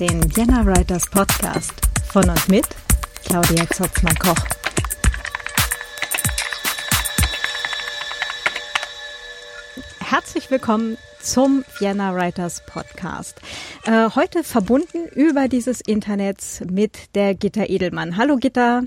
Den Vienna Writers Podcast von und mit Claudia Zotzmann-Koch. Herzlich willkommen zum Vienna Writers Podcast. Äh, heute verbunden über dieses Internet mit der Gitta Edelmann. Hallo Gitta.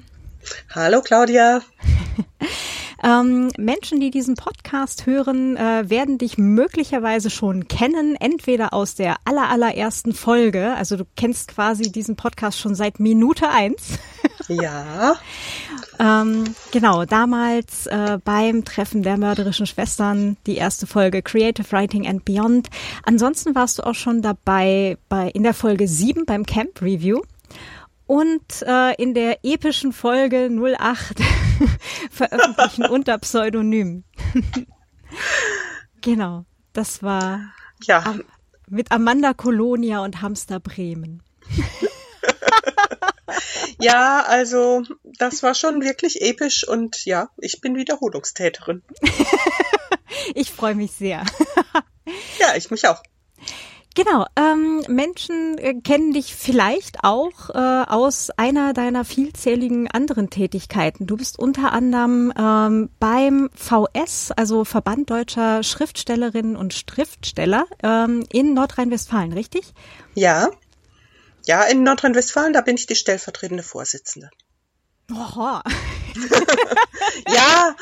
Hallo Claudia. Ähm, Menschen, die diesen Podcast hören, äh, werden dich möglicherweise schon kennen, entweder aus der aller, allerersten Folge, also du kennst quasi diesen Podcast schon seit Minute eins. Ja. ähm, genau, damals äh, beim Treffen der mörderischen Schwestern, die erste Folge Creative Writing and Beyond. Ansonsten warst du auch schon dabei bei in der Folge sieben beim Camp Review und äh, in der epischen Folge 08 veröffentlichen unter Pseudonym. genau, das war ja. Am, mit Amanda Colonia und Hamster Bremen. ja, also das war schon wirklich episch und ja, ich bin Wiederholungstäterin. ich freue mich sehr. ja, ich mich auch. Genau, ähm, Menschen äh, kennen dich vielleicht auch äh, aus einer deiner vielzähligen anderen Tätigkeiten. Du bist unter anderem ähm, beim VS, also Verband deutscher Schriftstellerinnen und Schriftsteller ähm, in Nordrhein-Westfalen, richtig? Ja, ja, in Nordrhein-Westfalen, da bin ich die stellvertretende Vorsitzende. Oha. ja,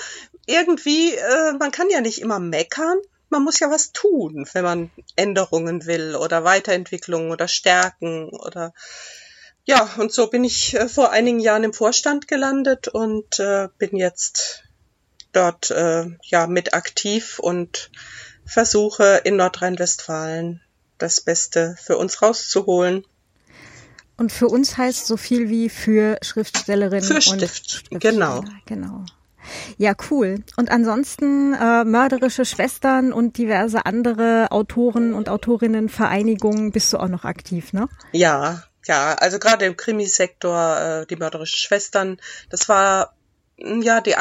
irgendwie, äh, man kann ja nicht immer meckern man muss ja was tun, wenn man Änderungen will oder Weiterentwicklungen oder Stärken oder ja, und so bin ich äh, vor einigen Jahren im Vorstand gelandet und äh, bin jetzt dort äh, ja mit aktiv und versuche in Nordrhein-Westfalen das Beste für uns rauszuholen. Und für uns heißt so viel wie für Schriftstellerinnen für und Stift, genau. Genau. Ja, cool. Und ansonsten äh, mörderische Schwestern und diverse andere Autoren und Autorinnenvereinigungen bist du auch noch aktiv, ne? Ja, ja. Also gerade im Krimisektor, äh, die mörderischen Schwestern, das war mm, ja die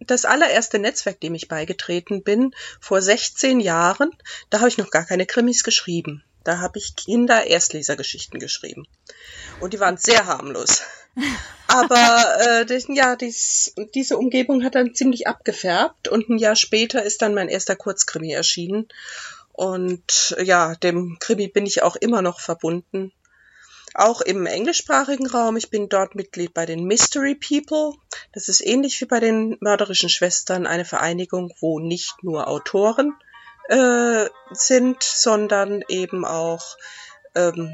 das allererste Netzwerk, dem ich beigetreten bin, vor 16 Jahren. Da habe ich noch gar keine Krimis geschrieben. Da habe ich Kinder-Erstlesergeschichten geschrieben. Und die waren sehr harmlos. Aber äh, das, ja, dies, diese Umgebung hat dann ziemlich abgefärbt und ein Jahr später ist dann mein erster Kurzkrimi erschienen. Und ja, dem Krimi bin ich auch immer noch verbunden. Auch im englischsprachigen Raum. Ich bin dort Mitglied bei den Mystery People. Das ist ähnlich wie bei den mörderischen Schwestern eine Vereinigung, wo nicht nur Autoren äh, sind, sondern eben auch ähm,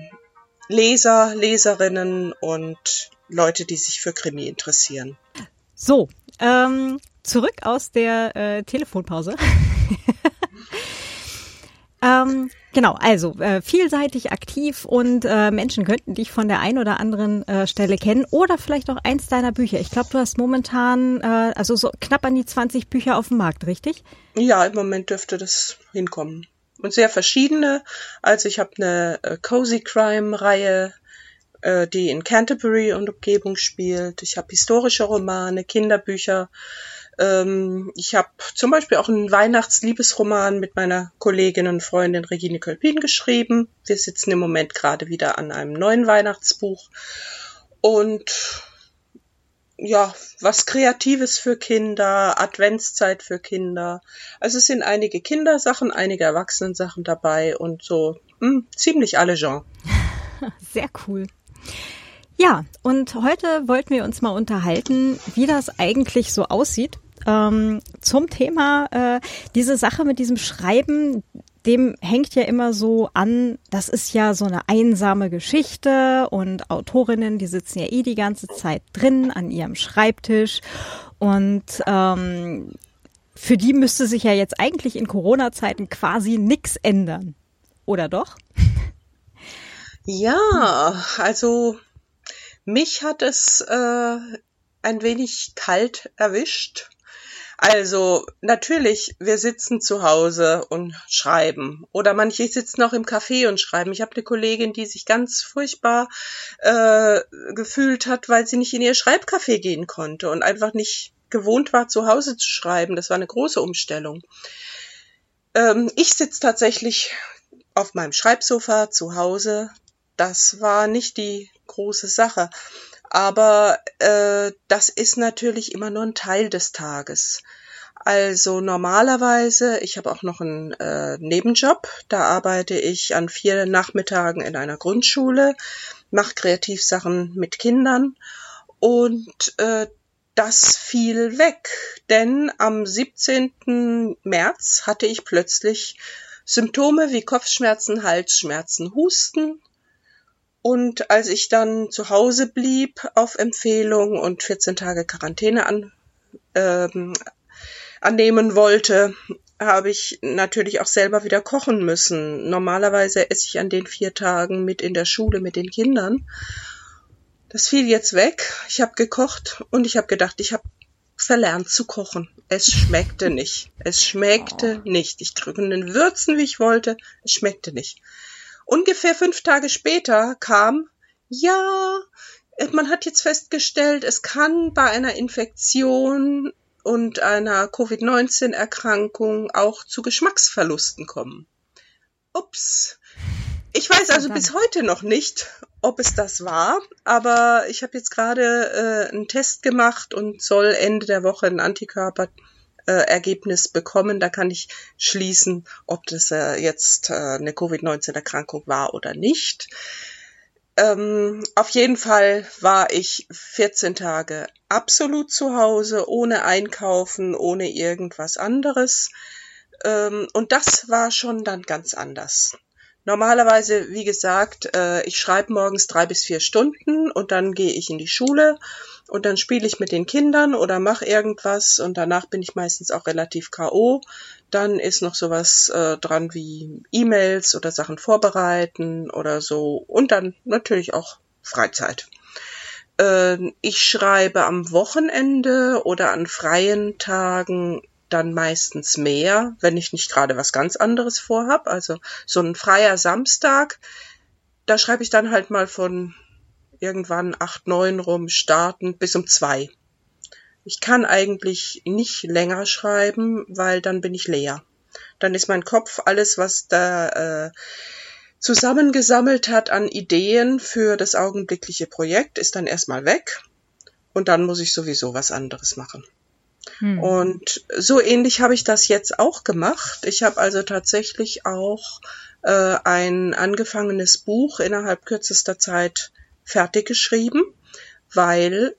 Leser, Leserinnen und Leute, die sich für Krimi interessieren. So, ähm, zurück aus der äh, Telefonpause. ähm, genau, also äh, vielseitig aktiv und äh, Menschen könnten dich von der einen oder anderen äh, Stelle kennen oder vielleicht auch eins deiner Bücher. Ich glaube, du hast momentan äh, also so knapp an die 20 Bücher auf dem Markt, richtig? Ja, im Moment dürfte das hinkommen. Und sehr verschiedene. Also ich habe eine äh, Cozy Crime Reihe, äh, die in Canterbury und Umgebung spielt. Ich habe historische Romane, Kinderbücher. Ähm, ich habe zum Beispiel auch einen Weihnachtsliebesroman mit meiner Kollegin und Freundin Regine Kölpin geschrieben. Wir sitzen im Moment gerade wieder an einem neuen Weihnachtsbuch. Und ja, was Kreatives für Kinder, Adventszeit für Kinder. Also es sind einige Kindersachen, einige Erwachsenensachen dabei und so mh, hm, ziemlich alle Genres. Sehr cool. Ja, und heute wollten wir uns mal unterhalten, wie das eigentlich so aussieht. Ähm, zum Thema äh, diese Sache mit diesem Schreiben, dem hängt ja immer so an, das ist ja so eine einsame Geschichte und Autorinnen, die sitzen ja eh die ganze Zeit drin an ihrem Schreibtisch und ähm, für die müsste sich ja jetzt eigentlich in Corona-Zeiten quasi nichts ändern. Oder doch? Ja, also mich hat es äh, ein wenig kalt erwischt. Also natürlich, wir sitzen zu Hause und schreiben. Oder manche sitzen auch im Café und schreiben. Ich habe eine Kollegin, die sich ganz furchtbar äh, gefühlt hat, weil sie nicht in ihr Schreibcafé gehen konnte und einfach nicht gewohnt war, zu Hause zu schreiben. Das war eine große Umstellung. Ähm, ich sitze tatsächlich auf meinem Schreibsofa zu Hause das war nicht die große Sache. Aber äh, das ist natürlich immer nur ein Teil des Tages. Also normalerweise, ich habe auch noch einen äh, Nebenjob, da arbeite ich an vier Nachmittagen in einer Grundschule, mache Kreativsachen mit Kindern und äh, das fiel weg, denn am 17. März hatte ich plötzlich Symptome wie Kopfschmerzen, Halsschmerzen, Husten. Und als ich dann zu Hause blieb auf Empfehlung und 14 Tage Quarantäne an, ähm, annehmen wollte, habe ich natürlich auch selber wieder kochen müssen. Normalerweise esse ich an den vier Tagen mit in der Schule mit den Kindern. Das fiel jetzt weg. Ich habe gekocht und ich habe gedacht, ich habe verlernt zu kochen. Es schmeckte nicht. Es schmeckte oh. nicht. Ich drücke den Würzen, wie ich wollte. Es schmeckte nicht. Ungefähr fünf Tage später kam, ja, man hat jetzt festgestellt, es kann bei einer Infektion und einer Covid-19-Erkrankung auch zu Geschmacksverlusten kommen. Ups. Ich weiß also bis heute noch nicht, ob es das war, aber ich habe jetzt gerade äh, einen Test gemacht und soll Ende der Woche ein Antikörperergebnis äh, bekommen. Da kann ich schließen, ob das äh, jetzt äh, eine Covid-19-Erkrankung war oder nicht. Ähm, auf jeden Fall war ich 14 Tage absolut zu Hause, ohne Einkaufen, ohne irgendwas anderes. Ähm, und das war schon dann ganz anders. Normalerweise, wie gesagt, äh, ich schreibe morgens drei bis vier Stunden und dann gehe ich in die Schule und dann spiele ich mit den Kindern oder mache irgendwas und danach bin ich meistens auch relativ KO. Dann ist noch sowas äh, dran wie E-Mails oder Sachen vorbereiten oder so und dann natürlich auch Freizeit. Äh, ich schreibe am Wochenende oder an freien Tagen dann meistens mehr, wenn ich nicht gerade was ganz anderes vorhab. Also so ein freier Samstag, da schreibe ich dann halt mal von irgendwann acht, neun rum starten bis um zwei. Ich kann eigentlich nicht länger schreiben, weil dann bin ich leer. Dann ist mein Kopf alles, was da äh, zusammengesammelt hat an Ideen für das augenblickliche Projekt, ist dann erstmal weg. Und dann muss ich sowieso was anderes machen. Hm. Und so ähnlich habe ich das jetzt auch gemacht. Ich habe also tatsächlich auch äh, ein angefangenes Buch innerhalb kürzester Zeit fertig geschrieben, weil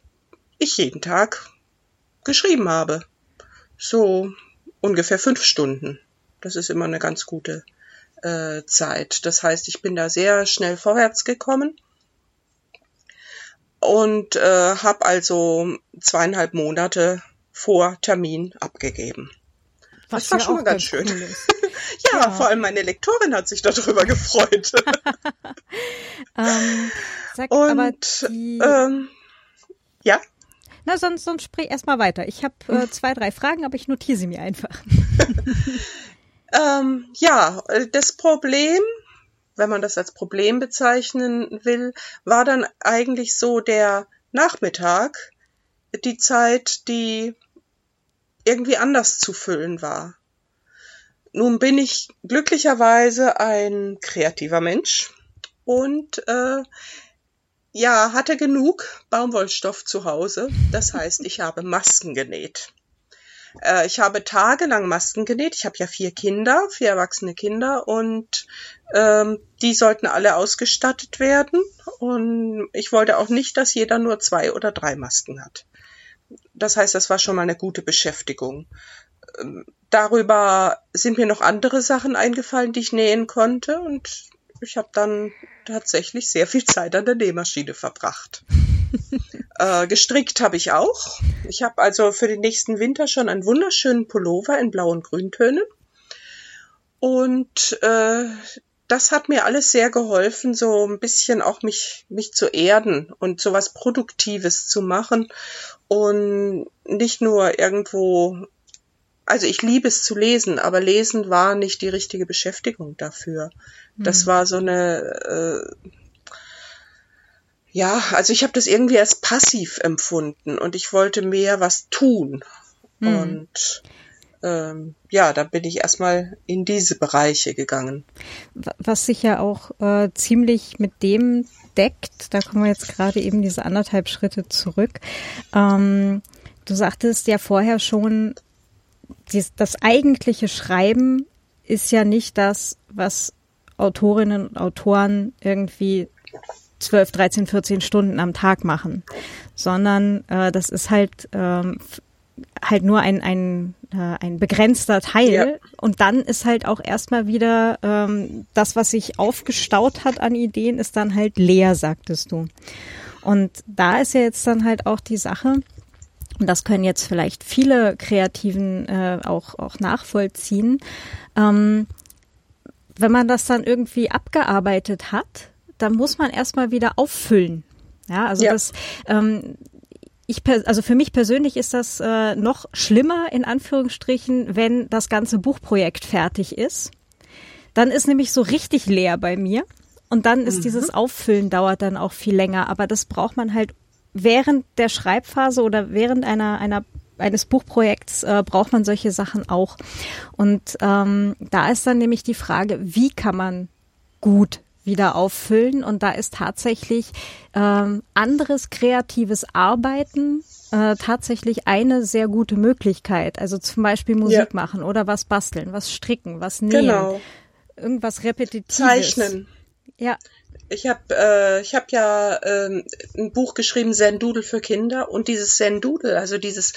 ich jeden Tag geschrieben habe. So ungefähr fünf Stunden. Das ist immer eine ganz gute äh, Zeit. Das heißt, ich bin da sehr schnell vorwärts gekommen und äh, habe also zweieinhalb Monate vor Termin abgegeben. Was das war schon mal ganz schön. Cool ja, ja, vor allem meine Lektorin hat sich darüber gefreut. ähm, sag, Und, aber die, ähm, ja? Na, sonst, sonst sprich erstmal weiter. Ich habe äh, hm. zwei, drei Fragen, aber ich notiere sie mir einfach. ähm, ja, das Problem, wenn man das als Problem bezeichnen will, war dann eigentlich so der Nachmittag, die Zeit, die irgendwie anders zu füllen war. Nun bin ich glücklicherweise ein kreativer Mensch und äh, ja, hatte genug Baumwollstoff zu Hause. Das heißt, ich habe Masken genäht. Äh, ich habe tagelang Masken genäht. Ich habe ja vier Kinder, vier erwachsene Kinder und ähm, die sollten alle ausgestattet werden. Und ich wollte auch nicht, dass jeder nur zwei oder drei Masken hat. Das heißt, das war schon mal eine gute Beschäftigung. Ähm, darüber sind mir noch andere Sachen eingefallen, die ich nähen konnte und ich habe dann tatsächlich sehr viel Zeit an der Nähmaschine verbracht. äh, gestrickt habe ich auch. Ich habe also für den nächsten Winter schon einen wunderschönen Pullover in blauen Grüntönen. Und äh, das hat mir alles sehr geholfen, so ein bisschen auch mich, mich zu erden und so was Produktives zu machen und nicht nur irgendwo, also ich liebe es zu lesen, aber lesen war nicht die richtige Beschäftigung dafür. Das mhm. war so eine, äh, ja, also ich habe das irgendwie als passiv empfunden und ich wollte mehr was tun. Mhm. Und ähm, ja, da bin ich erstmal in diese Bereiche gegangen. Was sich ja auch äh, ziemlich mit dem deckt, da kommen wir jetzt gerade eben diese anderthalb Schritte zurück. Ähm, du sagtest ja vorher schon, dies, das eigentliche Schreiben ist ja nicht das, was Autorinnen und Autoren irgendwie 12, 13, 14 Stunden am Tag machen, sondern äh, das ist halt ähm, halt nur ein, ein, äh, ein begrenzter Teil. Ja. Und dann ist halt auch erstmal wieder ähm, das, was sich aufgestaut hat an Ideen, ist dann halt leer, sagtest du. Und da ist ja jetzt dann halt auch die Sache, und das können jetzt vielleicht viele Kreativen äh, auch, auch nachvollziehen, ähm, wenn man das dann irgendwie abgearbeitet hat, dann muss man erstmal wieder auffüllen. Ja, also ja. das, ähm, ich, also für mich persönlich ist das äh, noch schlimmer in Anführungsstrichen, wenn das ganze Buchprojekt fertig ist. Dann ist nämlich so richtig leer bei mir. Und dann ist mhm. dieses Auffüllen dauert dann auch viel länger. Aber das braucht man halt während der Schreibphase oder während einer, einer eines Buchprojekts äh, braucht man solche Sachen auch. Und ähm, da ist dann nämlich die Frage, wie kann man gut wieder auffüllen. Und da ist tatsächlich ähm, anderes kreatives Arbeiten äh, tatsächlich eine sehr gute Möglichkeit. Also zum Beispiel Musik ja. machen oder was basteln, was stricken, was nähen, genau. irgendwas Repetitives. Zeichnen. Ja. Ich habe äh, ich hab ja äh, ein Buch geschrieben, Doodle für Kinder. Und dieses Doodle, also dieses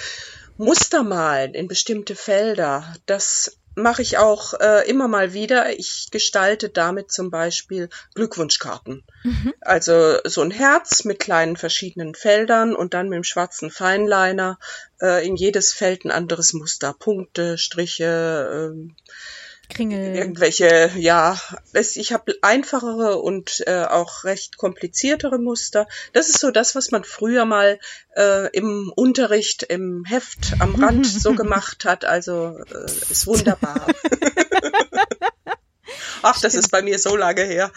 Mustermalen in bestimmte Felder, das mache ich auch äh, immer mal wieder. Ich gestalte damit zum Beispiel Glückwunschkarten. Mhm. Also so ein Herz mit kleinen verschiedenen Feldern und dann mit dem schwarzen Feinliner äh, in jedes Feld ein anderes Muster. Punkte, Striche, äh, Kringel. Irgendwelche, ja, es, ich habe einfachere und äh, auch recht kompliziertere Muster. Das ist so das, was man früher mal äh, im Unterricht, im Heft am Rand so gemacht hat. Also äh, ist wunderbar. Ach, das ist bei mir so lange her.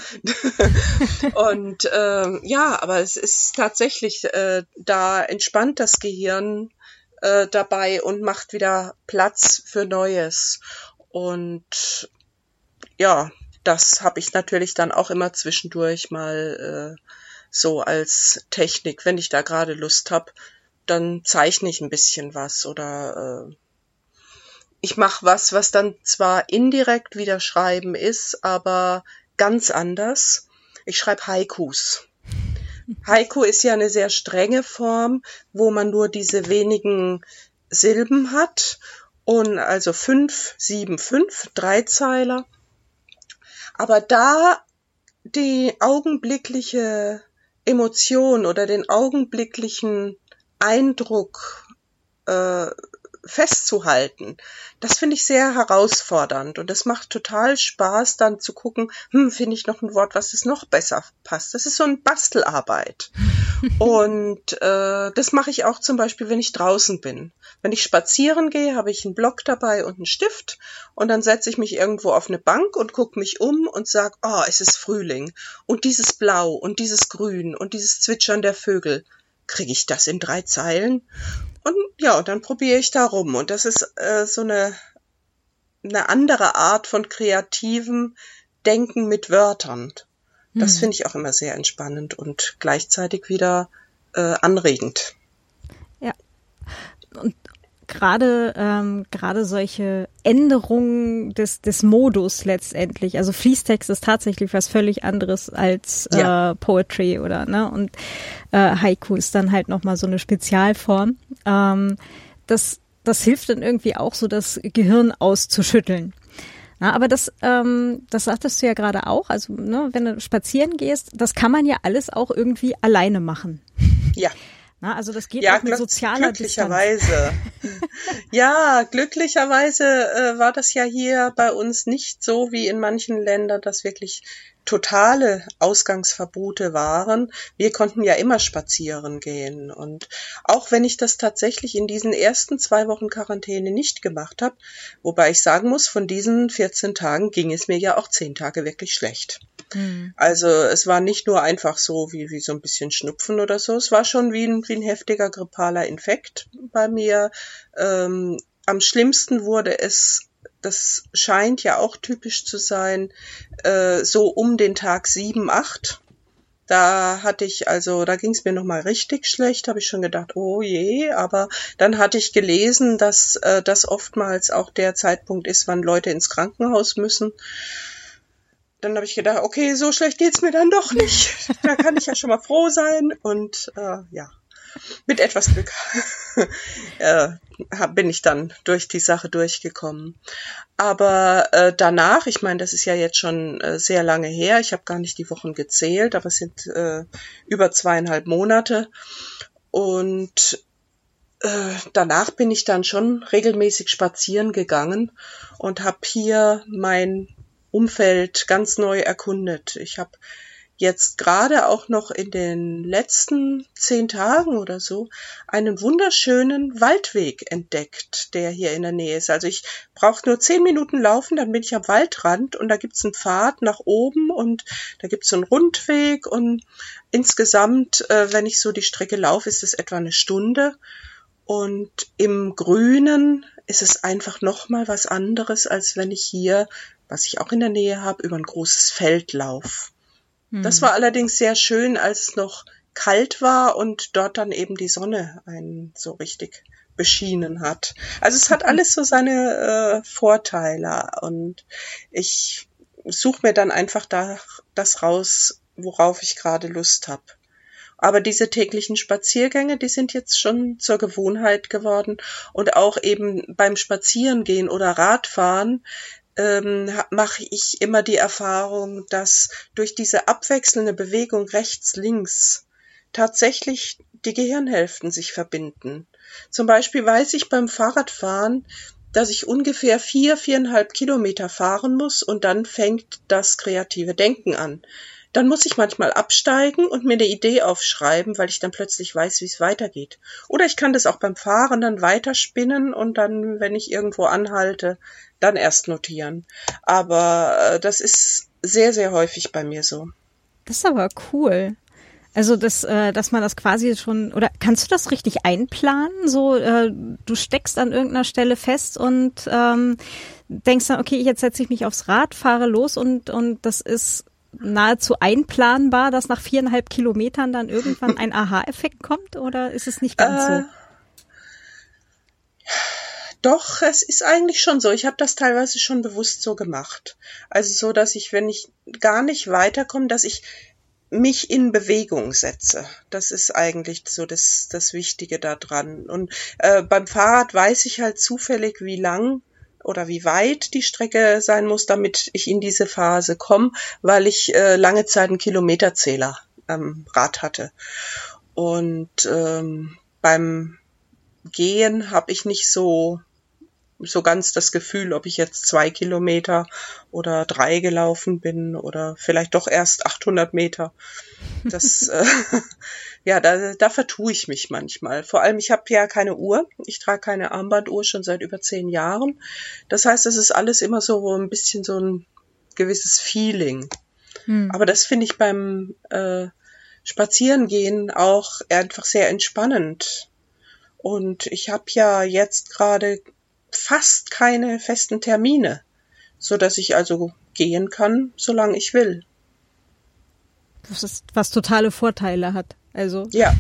und äh, ja, aber es ist tatsächlich, äh, da entspannt das Gehirn äh, dabei und macht wieder Platz für Neues. Und ja, das habe ich natürlich dann auch immer zwischendurch mal äh, so als Technik, wenn ich da gerade Lust habe, dann zeichne ich ein bisschen was oder äh, ich mache was, was dann zwar indirekt wieder Schreiben ist, aber ganz anders. Ich schreibe Haikus. Haiku ist ja eine sehr strenge Form, wo man nur diese wenigen Silben hat und also fünf, sieben, fünf, Dreizeiler. Aber da die augenblickliche Emotion oder den augenblicklichen Eindruck äh, festzuhalten. Das finde ich sehr herausfordernd und es macht total Spaß, dann zu gucken, hm, finde ich noch ein Wort, was es noch besser passt. Das ist so ein Bastelarbeit. und äh, das mache ich auch zum Beispiel, wenn ich draußen bin. Wenn ich spazieren gehe, habe ich einen Block dabei und einen Stift und dann setze ich mich irgendwo auf eine Bank und gucke mich um und sage, oh, es ist Frühling und dieses Blau und dieses Grün und dieses Zwitschern der Vögel kriege ich das in drei Zeilen? Und ja, und dann probiere ich da rum. Und das ist äh, so eine, eine andere Art von kreativem Denken mit Wörtern. Das hm. finde ich auch immer sehr entspannend und gleichzeitig wieder äh, anregend. Ja. Und gerade ähm, gerade solche Änderungen des des Modus letztendlich. Also Fließtext ist tatsächlich was völlig anderes als ja. äh, Poetry oder ne und äh, Haiku ist dann halt noch mal so eine Spezialform. Ähm, das das hilft dann irgendwie auch so das Gehirn auszuschütteln. Na, aber das, ähm, das sagtest du ja gerade auch. Also, ne, wenn du spazieren gehst, das kann man ja alles auch irgendwie alleine machen. Ja. Na, also das geht ja, auch mit sozialer glücklicherweise. ja, glücklicherweise äh, war das ja hier bei uns nicht so wie in manchen Ländern, dass wirklich totale Ausgangsverbote waren. Wir konnten ja immer spazieren gehen. Und auch wenn ich das tatsächlich in diesen ersten zwei Wochen Quarantäne nicht gemacht habe, wobei ich sagen muss, von diesen 14 Tagen ging es mir ja auch zehn Tage wirklich schlecht. Mhm. Also es war nicht nur einfach so wie, wie so ein bisschen Schnupfen oder so, es war schon wie ein, wie ein heftiger grippaler Infekt bei mir. Ähm, am schlimmsten wurde es, das scheint ja auch typisch zu sein, äh, so um den Tag sieben, acht. Da hatte ich also, da ging es mir nochmal richtig schlecht, habe ich schon gedacht, oh je, aber dann hatte ich gelesen, dass äh, das oftmals auch der Zeitpunkt ist, wann Leute ins Krankenhaus müssen. Dann habe ich gedacht, okay, so schlecht geht's mir dann doch nicht. Da kann ich ja schon mal froh sein. Und äh, ja, mit etwas Glück äh, bin ich dann durch die Sache durchgekommen. Aber äh, danach, ich meine, das ist ja jetzt schon äh, sehr lange her, ich habe gar nicht die Wochen gezählt, aber es sind äh, über zweieinhalb Monate. Und äh, danach bin ich dann schon regelmäßig spazieren gegangen und habe hier mein Umfeld ganz neu erkundet. Ich habe jetzt gerade auch noch in den letzten zehn Tagen oder so einen wunderschönen Waldweg entdeckt, der hier in der Nähe ist. Also ich brauche nur zehn Minuten laufen, dann bin ich am Waldrand und da gibt's einen Pfad nach oben und da gibt's einen Rundweg und insgesamt, äh, wenn ich so die Strecke laufe, ist es etwa eine Stunde. Und im Grünen ist es einfach noch mal was anderes, als wenn ich hier, was ich auch in der Nähe habe, über ein großes Feld laufe. Das hm. war allerdings sehr schön, als es noch kalt war und dort dann eben die Sonne einen so richtig beschienen hat. Also es hat alles so seine äh, Vorteile und ich suche mir dann einfach da das raus, worauf ich gerade Lust habe. Aber diese täglichen Spaziergänge, die sind jetzt schon zur Gewohnheit geworden und auch eben beim Spazierengehen oder Radfahren ähm, mache ich immer die Erfahrung, dass durch diese abwechselnde Bewegung rechts-links tatsächlich die Gehirnhälften sich verbinden. Zum Beispiel weiß ich beim Fahrradfahren, dass ich ungefähr vier, viereinhalb Kilometer fahren muss und dann fängt das kreative Denken an. Dann muss ich manchmal absteigen und mir eine Idee aufschreiben, weil ich dann plötzlich weiß, wie es weitergeht. Oder ich kann das auch beim Fahren dann weiterspinnen und dann, wenn ich irgendwo anhalte, dann erst notieren. Aber äh, das ist sehr, sehr häufig bei mir so. Das ist aber cool. Also dass, äh, dass man das quasi schon oder kannst du das richtig einplanen? So, äh, du steckst an irgendeiner Stelle fest und ähm, denkst dann, okay, jetzt setze ich mich aufs Rad, fahre los und und das ist nahezu einplanbar, dass nach viereinhalb Kilometern dann irgendwann ein Aha-Effekt kommt oder ist es nicht ganz äh, so? Doch, es ist eigentlich schon so. Ich habe das teilweise schon bewusst so gemacht. Also so, dass ich, wenn ich gar nicht weiterkomme, dass ich mich in Bewegung setze. Das ist eigentlich so das, das Wichtige daran. Und äh, beim Fahrrad weiß ich halt zufällig, wie lang oder wie weit die Strecke sein muss, damit ich in diese Phase komme, weil ich äh, lange Zeit einen Kilometerzähler am Rad hatte. Und ähm, beim Gehen habe ich nicht so so ganz das Gefühl, ob ich jetzt zwei Kilometer oder drei gelaufen bin oder vielleicht doch erst 800 Meter. Das, äh, ja, da, da vertue ich mich manchmal. Vor allem, ich habe ja keine Uhr. Ich trage keine Armbanduhr schon seit über zehn Jahren. Das heißt, es ist alles immer so ein bisschen so ein gewisses Feeling. Hm. Aber das finde ich beim äh, Spazierengehen auch einfach sehr entspannend. Und ich habe ja jetzt gerade fast keine festen Termine, so dass ich also gehen kann, solange ich will. Das ist, was totale Vorteile hat. Also. Ja.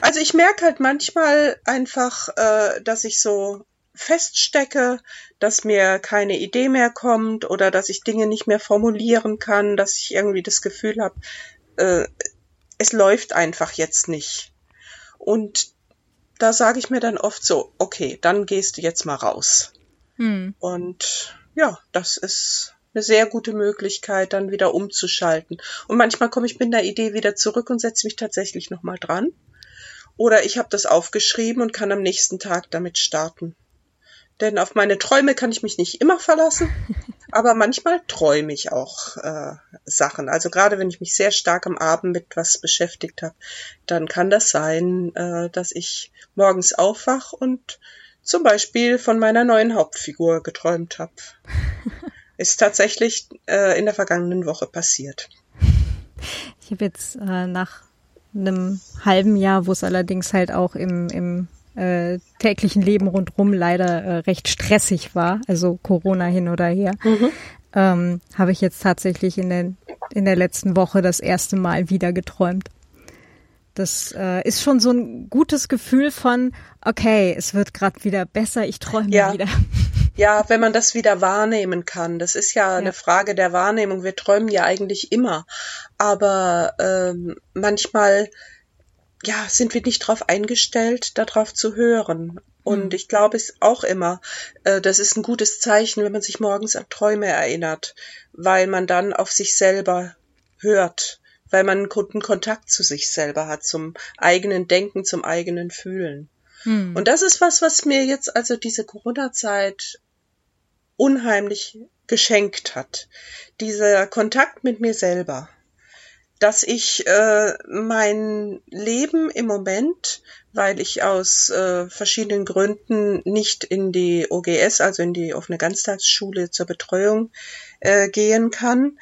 Also ich merke halt manchmal einfach, äh, dass ich so feststecke, dass mir keine Idee mehr kommt oder dass ich Dinge nicht mehr formulieren kann, dass ich irgendwie das Gefühl habe, äh, es läuft einfach jetzt nicht. Und da sage ich mir dann oft so, okay, dann gehst du jetzt mal raus. Hm. Und ja, das ist eine sehr gute Möglichkeit, dann wieder umzuschalten. Und manchmal komme ich mit einer Idee wieder zurück und setze mich tatsächlich nochmal dran. Oder ich habe das aufgeschrieben und kann am nächsten Tag damit starten. Denn auf meine Träume kann ich mich nicht immer verlassen, aber manchmal träume ich auch äh, Sachen. Also gerade wenn ich mich sehr stark am Abend mit was beschäftigt habe, dann kann das sein, äh, dass ich morgens aufwach und zum Beispiel von meiner neuen Hauptfigur geträumt habe. Ist tatsächlich äh, in der vergangenen Woche passiert. Ich habe jetzt äh, nach einem halben Jahr, wo es allerdings halt auch im, im äh, täglichen Leben rundrum leider äh, recht stressig war, also Corona hin oder her, mhm. ähm, habe ich jetzt tatsächlich in der, in der letzten Woche das erste Mal wieder geträumt. Das äh, ist schon so ein gutes Gefühl von, okay, es wird gerade wieder besser, ich träume ja. wieder. Ja, wenn man das wieder wahrnehmen kann. Das ist ja, ja, eine Frage der Wahrnehmung. Wir träumen ja eigentlich immer. Aber ähm, manchmal ja, sind wir nicht darauf eingestellt, darauf zu hören. Und mhm. ich glaube es auch immer, äh, das ist ein gutes Zeichen, wenn man sich morgens an Träume erinnert, weil man dann auf sich selber hört, weil man einen guten Kontakt zu sich selber hat, zum eigenen Denken, zum eigenen Fühlen. Mhm. Und das ist was, was mir jetzt also diese Corona-Zeit unheimlich geschenkt hat. Dieser Kontakt mit mir selber dass ich äh, mein Leben im Moment, weil ich aus äh, verschiedenen Gründen nicht in die OGS, also in die offene Ganztagsschule zur Betreuung äh, gehen kann,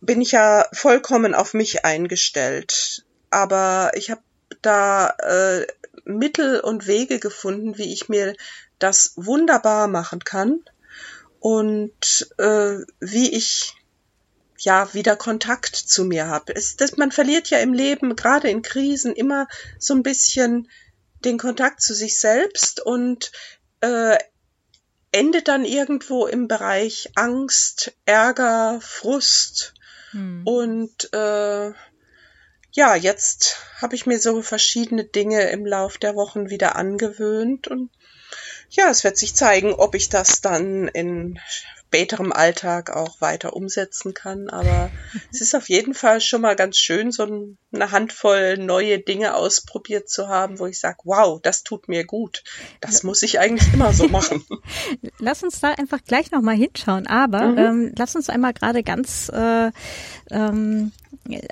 bin ich ja vollkommen auf mich eingestellt. Aber ich habe da äh, Mittel und Wege gefunden, wie ich mir das wunderbar machen kann und äh, wie ich ja wieder Kontakt zu mir habe. Es, das, man verliert ja im Leben, gerade in Krisen, immer so ein bisschen den Kontakt zu sich selbst und äh, endet dann irgendwo im Bereich Angst, Ärger, Frust. Hm. Und äh, ja, jetzt habe ich mir so verschiedene Dinge im Lauf der Wochen wieder angewöhnt und ja, es wird sich zeigen, ob ich das dann in späterem Alltag auch weiter umsetzen kann. Aber es ist auf jeden Fall schon mal ganz schön, so eine Handvoll neue Dinge ausprobiert zu haben, wo ich sage, wow, das tut mir gut. Das muss ich eigentlich immer so machen. lass uns da einfach gleich nochmal hinschauen. Aber mhm. ähm, lass uns einmal gerade ganz äh, ähm,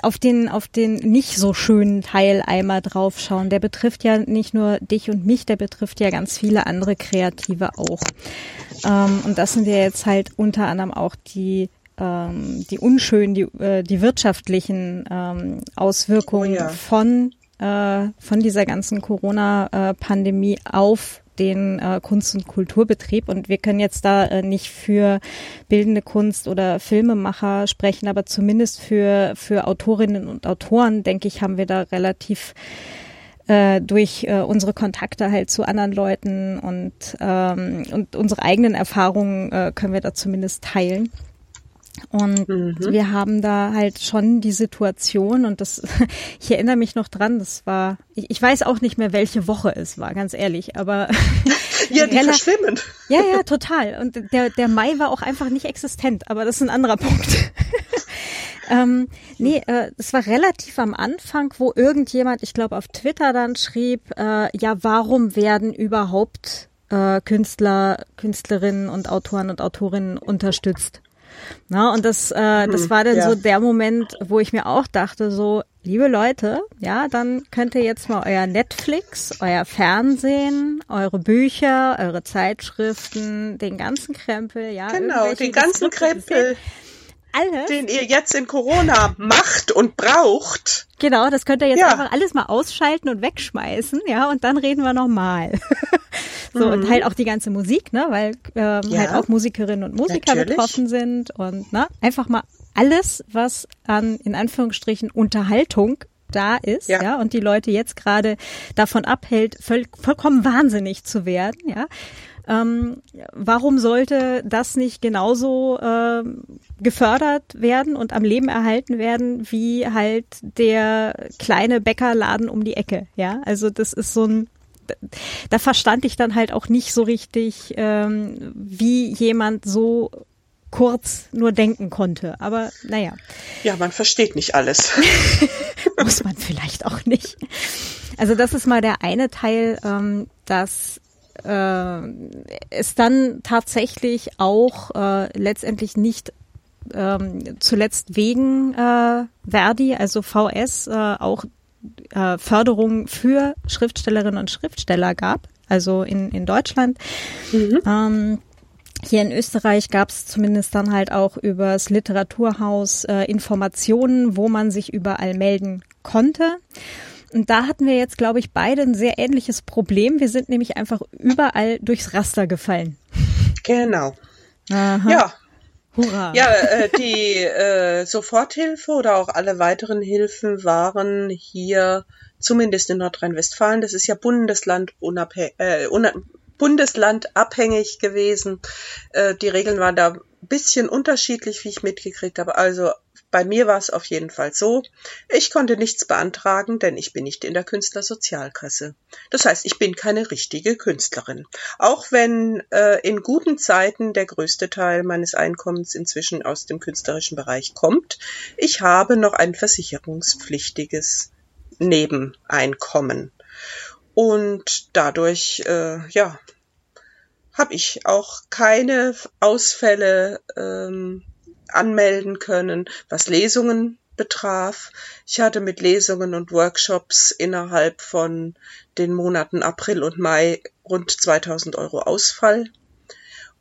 auf den, auf den nicht so schönen Teil einmal draufschauen. Der betrifft ja nicht nur dich und mich, der betrifft ja ganz viele andere Kreative auch. Ähm, und das sind ja jetzt halt unter anderem auch die ähm, die unschönen, die, äh, die wirtschaftlichen ähm, Auswirkungen oh ja. von äh, von dieser ganzen Corona-Pandemie auf den äh, Kunst- und Kulturbetrieb. Und wir können jetzt da äh, nicht für bildende Kunst oder Filmemacher sprechen, aber zumindest für, für Autorinnen und Autoren, denke ich, haben wir da relativ äh, durch äh, unsere Kontakte halt zu anderen Leuten und, ähm, und unsere eigenen Erfahrungen äh, können wir da zumindest teilen. Und mhm. wir haben da halt schon die Situation und das, ich erinnere mich noch dran, das war, ich, ich weiß auch nicht mehr, welche Woche es war, ganz ehrlich, aber. ja, die verschwimmen. Ja, ja, total. Und der, der Mai war auch einfach nicht existent, aber das ist ein anderer Punkt. Ähm, nee, äh, es war relativ am Anfang, wo irgendjemand, ich glaube auf Twitter dann schrieb, äh, ja, warum werden überhaupt äh, Künstler, Künstlerinnen und Autoren und Autorinnen unterstützt? Na, und das, äh, das hm, war dann ja. so der Moment, wo ich mir auch dachte, so, liebe Leute, ja, dann könnt ihr jetzt mal euer Netflix, euer Fernsehen, eure Bücher, eure Zeitschriften, den ganzen Krempel, ja. Genau, den ganzen Krempel. Sehen alles. Den ihr jetzt in Corona macht und braucht. Genau, das könnt ihr jetzt ja. einfach alles mal ausschalten und wegschmeißen, ja, und dann reden wir nochmal. so, mhm. und halt auch die ganze Musik, ne, weil ähm, ja. halt auch Musikerinnen und Musiker Natürlich. betroffen sind und ne, einfach mal alles, was an, in Anführungsstrichen, Unterhaltung da ist, ja, ja und die Leute jetzt gerade davon abhält, voll, vollkommen wahnsinnig zu werden, ja. Ähm, warum sollte das nicht genauso äh, gefördert werden und am Leben erhalten werden wie halt der kleine Bäckerladen um die Ecke? Ja, also das ist so ein da verstand ich dann halt auch nicht so richtig, ähm, wie jemand so kurz nur denken konnte. Aber naja. Ja, man versteht nicht alles. Muss man vielleicht auch nicht. Also das ist mal der eine Teil, ähm, dass äh, es dann tatsächlich auch äh, letztendlich nicht ähm, zuletzt wegen äh, Verdi, also VS, äh, auch äh, Förderung für Schriftstellerinnen und Schriftsteller gab, also in, in Deutschland. Mhm. Ähm, hier in Österreich gab es zumindest dann halt auch übers Literaturhaus äh, Informationen, wo man sich überall melden konnte. Und da hatten wir jetzt, glaube ich, beide ein sehr ähnliches Problem. Wir sind nämlich einfach überall durchs Raster gefallen. Genau. Aha. Ja, Hurra. Ja, äh, die äh, Soforthilfe oder auch alle weiteren Hilfen waren hier, zumindest in Nordrhein-Westfalen, das ist ja Bundesland äh, Bundeslandabhängig gewesen. Äh, die Regeln waren da ein bisschen unterschiedlich, wie ich mitgekriegt habe. Also bei mir war es auf jeden Fall so, ich konnte nichts beantragen, denn ich bin nicht in der Künstlersozialkasse. Das heißt, ich bin keine richtige Künstlerin. Auch wenn äh, in guten Zeiten der größte Teil meines Einkommens inzwischen aus dem künstlerischen Bereich kommt, ich habe noch ein versicherungspflichtiges Nebeneinkommen. Und dadurch, äh, ja, habe ich auch keine Ausfälle ähm, anmelden können, was Lesungen betraf. Ich hatte mit Lesungen und Workshops innerhalb von den Monaten April und Mai rund 2000 Euro Ausfall.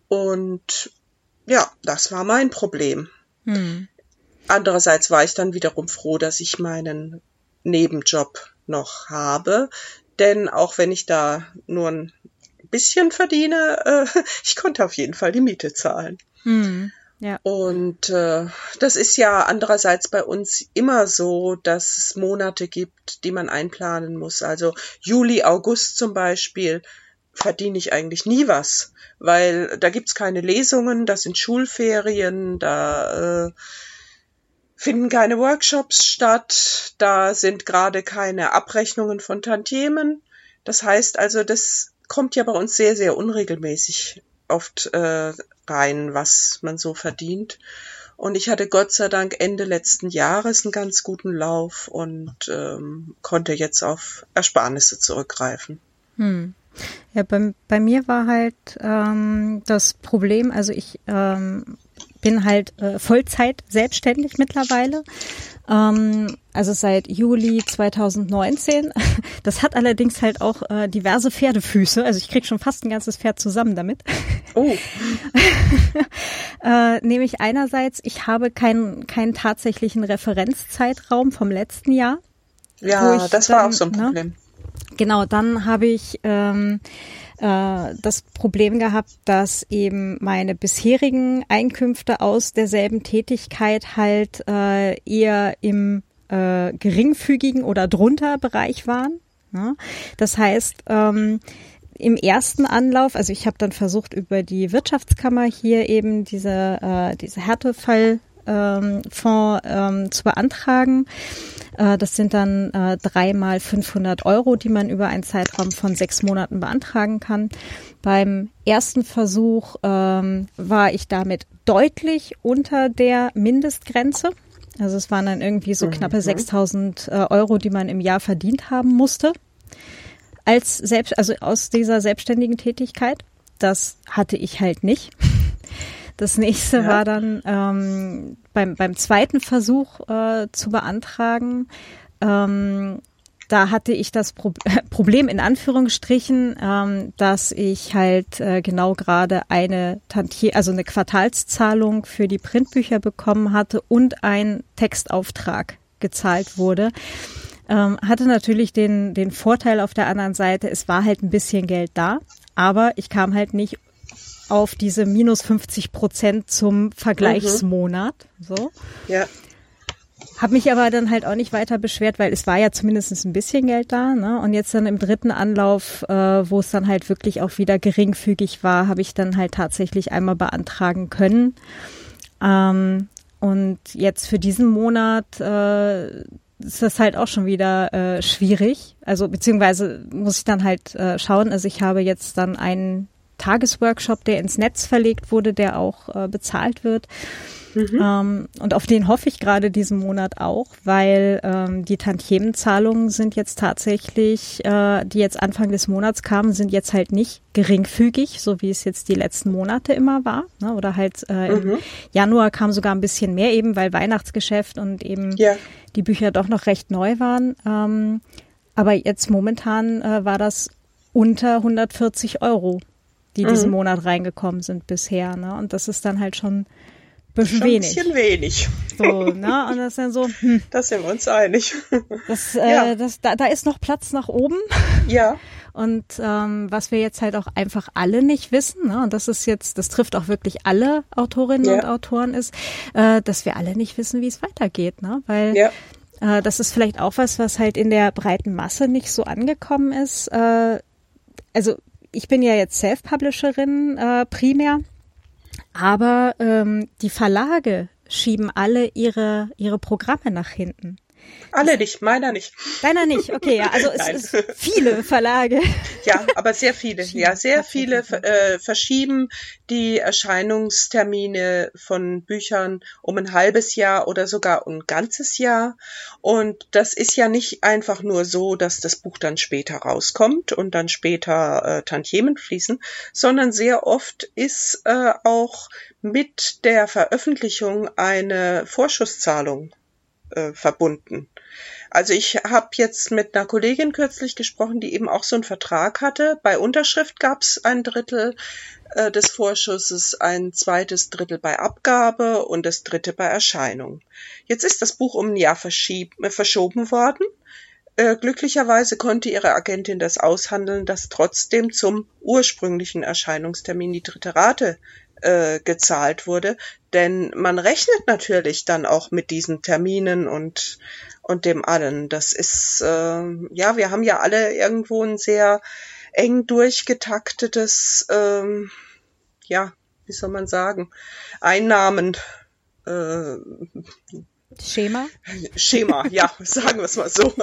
Und ja, das war mein Problem. Hm. Andererseits war ich dann wiederum froh, dass ich meinen Nebenjob noch habe, denn auch wenn ich da nur ein bisschen verdiene, äh, ich konnte auf jeden Fall die Miete zahlen. Hm. Ja. Und äh, das ist ja andererseits bei uns immer so, dass es Monate gibt, die man einplanen muss. Also Juli, August zum Beispiel verdiene ich eigentlich nie was, weil da gibt's keine Lesungen, das sind Schulferien, da äh, finden keine Workshops statt, da sind gerade keine Abrechnungen von Tantiemen. Das heißt also, das kommt ja bei uns sehr, sehr unregelmäßig oft äh, rein, was man so verdient. Und ich hatte Gott sei Dank Ende letzten Jahres einen ganz guten Lauf und ähm, konnte jetzt auf Ersparnisse zurückgreifen. Hm. Ja, bei, bei mir war halt ähm, das Problem, also ich ähm, bin halt äh, Vollzeit selbstständig mittlerweile. Ähm, also seit Juli 2019. Das hat allerdings halt auch äh, diverse Pferdefüße. Also ich krieg schon fast ein ganzes Pferd zusammen damit. Oh. äh, nämlich einerseits, ich habe keinen keinen tatsächlichen Referenzzeitraum vom letzten Jahr. Ja, das dann, war auch so ein ne? Problem. Ne, genau, dann habe ich ähm, äh, das Problem gehabt, dass eben meine bisherigen Einkünfte aus derselben Tätigkeit halt äh, eher im äh, geringfügigen oder drunter Bereich waren. Ja? Das heißt, ähm, im ersten Anlauf, also ich habe dann versucht über die Wirtschaftskammer hier eben diese äh, diese Härtefall ähm, Fonds ähm, zu beantragen. Äh, das sind dann äh, dreimal 500 Euro, die man über einen Zeitraum von sechs Monaten beantragen kann. Beim ersten Versuch ähm, war ich damit deutlich unter der Mindestgrenze. Also es waren dann irgendwie so knappe mhm. 6000 äh, Euro, die man im Jahr verdient haben musste. Als selbst, also aus dieser selbstständigen Tätigkeit. Das hatte ich halt nicht. Das nächste ja. war dann ähm, beim, beim zweiten Versuch äh, zu beantragen. Ähm, da hatte ich das Pro Problem in Anführungsstrichen, ähm, dass ich halt äh, genau gerade eine Tantier, also eine Quartalszahlung für die Printbücher bekommen hatte und ein Textauftrag gezahlt wurde. Ähm, hatte natürlich den, den Vorteil auf der anderen Seite, es war halt ein bisschen Geld da, aber ich kam halt nicht auf diese minus 50 Prozent zum Vergleichsmonat. Mhm. So. Ja. Hab mich aber dann halt auch nicht weiter beschwert, weil es war ja zumindest ein bisschen Geld da. Ne? Und jetzt dann im dritten Anlauf, äh, wo es dann halt wirklich auch wieder geringfügig war, habe ich dann halt tatsächlich einmal beantragen können. Ähm, und jetzt für diesen Monat äh, ist das halt auch schon wieder äh, schwierig. Also beziehungsweise muss ich dann halt äh, schauen. Also ich habe jetzt dann einen Tagesworkshop, der ins Netz verlegt wurde, der auch äh, bezahlt wird. Mhm. Ähm, und auf den hoffe ich gerade diesen Monat auch, weil ähm, die Tantiemenzahlungen sind jetzt tatsächlich, äh, die jetzt Anfang des Monats kamen, sind jetzt halt nicht geringfügig, so wie es jetzt die letzten Monate immer war. Ne? Oder halt äh, mhm. im Januar kam sogar ein bisschen mehr eben, weil Weihnachtsgeschäft und eben ja. die Bücher doch noch recht neu waren. Ähm, aber jetzt momentan äh, war das unter 140 Euro die mhm. diesen Monat reingekommen sind bisher. Ne? Und das ist dann halt schon bisschen wenig. Ein bisschen wenig. So, ne? Und das ist dann so, hm. Das sind wir uns einig. Das, äh, ja. das, da, da ist noch Platz nach oben. Ja. Und ähm, was wir jetzt halt auch einfach alle nicht wissen, ne, und das ist jetzt, das trifft auch wirklich alle Autorinnen ja. und Autoren, ist, äh, dass wir alle nicht wissen, wie es weitergeht, ne? Weil ja. äh, das ist vielleicht auch was, was halt in der breiten Masse nicht so angekommen ist. Äh, also ich bin ja jetzt Self-Publisherin äh, primär, aber ähm, die Verlage schieben alle ihre, ihre Programme nach hinten. Alle nicht, meiner nicht. Deiner nicht, okay, ja. Also es ist viele Verlage. Ja, aber sehr viele, ja, sehr viele äh, verschieben die Erscheinungstermine von Büchern um ein halbes Jahr oder sogar ein ganzes Jahr. Und das ist ja nicht einfach nur so, dass das Buch dann später rauskommt und dann später äh, Tantiemen fließen, sondern sehr oft ist äh, auch mit der Veröffentlichung eine Vorschusszahlung äh, verbunden. Also ich habe jetzt mit einer Kollegin kürzlich gesprochen, die eben auch so einen Vertrag hatte. Bei Unterschrift gab es ein Drittel äh, des Vorschusses, ein zweites Drittel bei Abgabe und das dritte bei Erscheinung. Jetzt ist das Buch um ein Jahr äh, verschoben worden. Äh, glücklicherweise konnte ihre Agentin das aushandeln, dass trotzdem zum ursprünglichen Erscheinungstermin die dritte Rate äh, gezahlt wurde. Denn man rechnet natürlich dann auch mit diesen Terminen und, und dem allen. Das ist, äh, ja, wir haben ja alle irgendwo ein sehr eng durchgetaktetes, äh, ja, wie soll man sagen, Einnahmen. Äh, Schema? Schema, ja, sagen wir es mal so.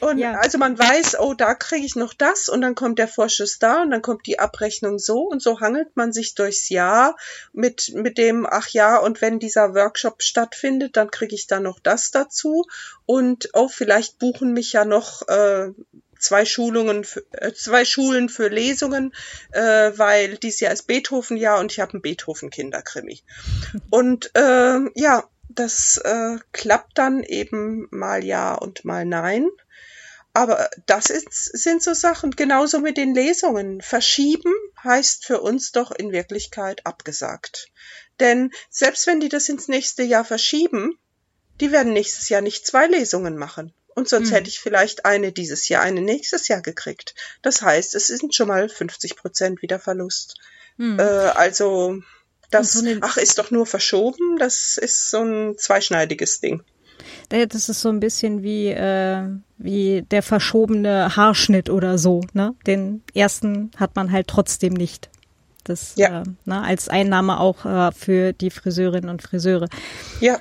Und ja. also man weiß, oh, da kriege ich noch das und dann kommt der Vorschuss da und dann kommt die Abrechnung so und so hangelt man sich durchs Jahr mit, mit dem, ach ja, und wenn dieser Workshop stattfindet, dann kriege ich da noch das dazu und oh, vielleicht buchen mich ja noch äh, zwei Schulungen, für, äh, zwei Schulen für Lesungen, äh, weil dieses Jahr ist Beethoven-Jahr und ich habe einen Beethoven-Kinderkrimi. Und äh, ja, das äh, klappt dann eben mal ja und mal nein. Aber das ist, sind so Sachen, genauso mit den Lesungen. Verschieben heißt für uns doch in Wirklichkeit abgesagt. Denn selbst wenn die das ins nächste Jahr verschieben, die werden nächstes Jahr nicht zwei Lesungen machen. Und sonst hm. hätte ich vielleicht eine dieses Jahr, eine nächstes Jahr gekriegt. Das heißt, es sind schon mal 50 Prozent wieder Verlust. Hm. Äh, also das, so ach, ist doch nur verschoben. Das ist so ein zweischneidiges Ding. Das ist so ein bisschen wie, äh, wie der verschobene Haarschnitt oder so. Ne? Den ersten hat man halt trotzdem nicht. Das ja. äh, ne, als Einnahme auch äh, für die Friseurinnen und Friseure. Ja.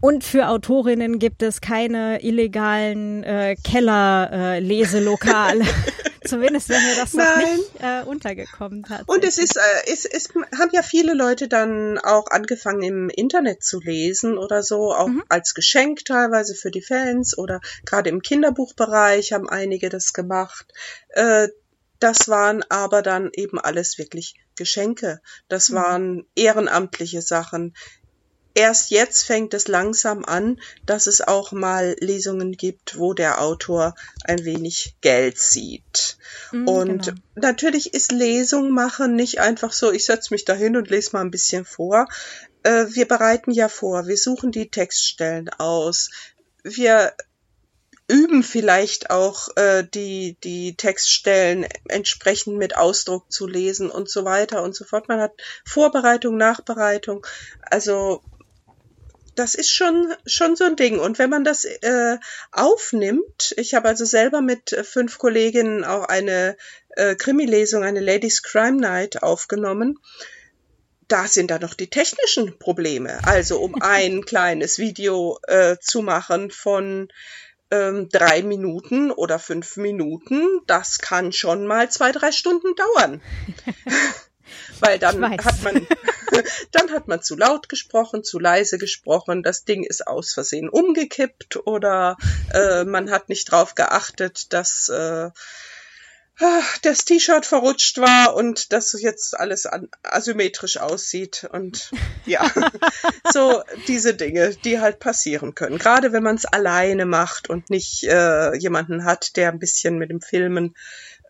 Und für Autorinnen gibt es keine illegalen äh, Keller-Leselokale. Zumindest wenn mir das noch nicht äh, untergekommen hat. Und es ist, äh, es, es haben ja viele Leute dann auch angefangen im Internet zu lesen oder so, auch mhm. als Geschenk teilweise für die Fans oder gerade im Kinderbuchbereich haben einige das gemacht. Äh, das waren aber dann eben alles wirklich Geschenke. Das mhm. waren ehrenamtliche Sachen erst jetzt fängt es langsam an, dass es auch mal Lesungen gibt, wo der Autor ein wenig Geld sieht. Mhm, und genau. natürlich ist Lesung machen nicht einfach so, ich setze mich dahin und lese mal ein bisschen vor. Äh, wir bereiten ja vor, wir suchen die Textstellen aus. Wir üben vielleicht auch äh, die, die Textstellen entsprechend mit Ausdruck zu lesen und so weiter und so fort. Man hat Vorbereitung, Nachbereitung. Also das ist schon, schon so ein Ding. Und wenn man das äh, aufnimmt, ich habe also selber mit fünf Kolleginnen auch eine äh, Krimi-Lesung, eine Ladies Crime Night aufgenommen, da sind da noch die technischen Probleme. Also um ein kleines Video äh, zu machen von ähm, drei Minuten oder fünf Minuten, das kann schon mal zwei, drei Stunden dauern. Weil dann hat man, dann hat man zu laut gesprochen, zu leise gesprochen, das Ding ist aus Versehen umgekippt oder äh, man hat nicht drauf geachtet, dass äh, das T-Shirt verrutscht war und dass jetzt alles an, asymmetrisch aussieht und ja, so diese Dinge, die halt passieren können. Gerade wenn man es alleine macht und nicht äh, jemanden hat, der ein bisschen mit dem Filmen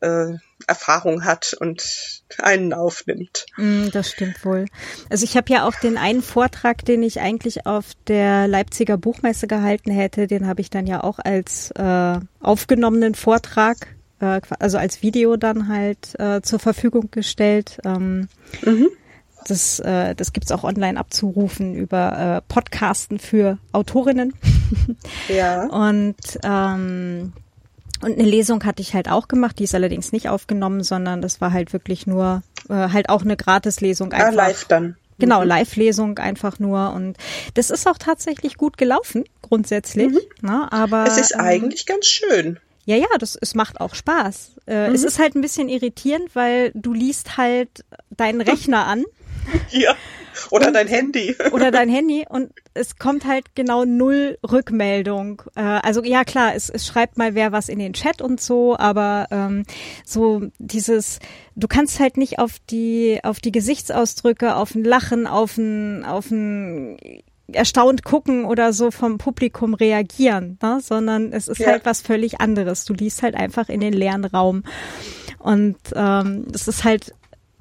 äh, Erfahrung hat und einen aufnimmt. Mm, das stimmt wohl. Also ich habe ja auch den einen Vortrag, den ich eigentlich auf der Leipziger Buchmesse gehalten hätte, den habe ich dann ja auch als äh, aufgenommenen Vortrag, äh, also als Video dann halt äh, zur Verfügung gestellt. Ähm, mhm. Das, äh, das gibt's auch online abzurufen über äh, Podcasten für Autorinnen. Ja. Und ähm, und eine Lesung hatte ich halt auch gemacht, die ist allerdings nicht aufgenommen, sondern das war halt wirklich nur äh, halt auch eine Gratislesung. Einfach. Ah, live dann. Genau, mhm. Live-Lesung einfach nur. Und das ist auch tatsächlich gut gelaufen, grundsätzlich. Mhm. Na, ne, aber es ist ähm, eigentlich ganz schön. Ja, ja, das, es macht auch Spaß. Äh, mhm. Es ist halt ein bisschen irritierend, weil du liest halt deinen Rechner an. Ja. Oder und, dein Handy. Oder dein Handy und es kommt halt genau null Rückmeldung. Äh, also ja klar, es, es schreibt mal wer was in den Chat und so, aber ähm, so dieses, du kannst halt nicht auf die auf die Gesichtsausdrücke, auf ein Lachen, auf ein auf ein erstaunt gucken oder so vom Publikum reagieren, ne? sondern es ist ja. halt was völlig anderes. Du liest halt einfach in den leeren Raum. Und ähm, es ist halt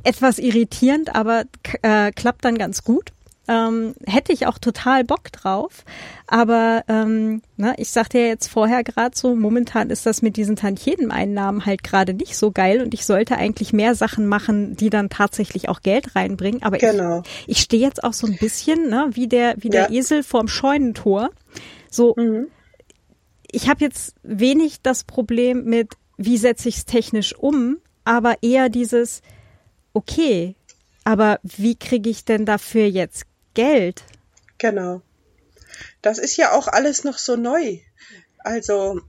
etwas irritierend, aber äh, klappt dann ganz gut. Ähm, hätte ich auch total Bock drauf. Aber ähm, ne, ich sagte ja jetzt vorher gerade so, momentan ist das mit diesen Tantiemeneinnahmen halt gerade nicht so geil und ich sollte eigentlich mehr Sachen machen, die dann tatsächlich auch Geld reinbringen. Aber genau. ich, ich stehe jetzt auch so ein bisschen ne, wie der, wie der ja. Esel vorm Scheunentor. So, mhm. ich habe jetzt wenig das Problem mit, wie setze ich es technisch um, aber eher dieses, okay, aber wie kriege ich denn dafür jetzt Geld? Genau. Das ist ja auch alles noch so neu. Also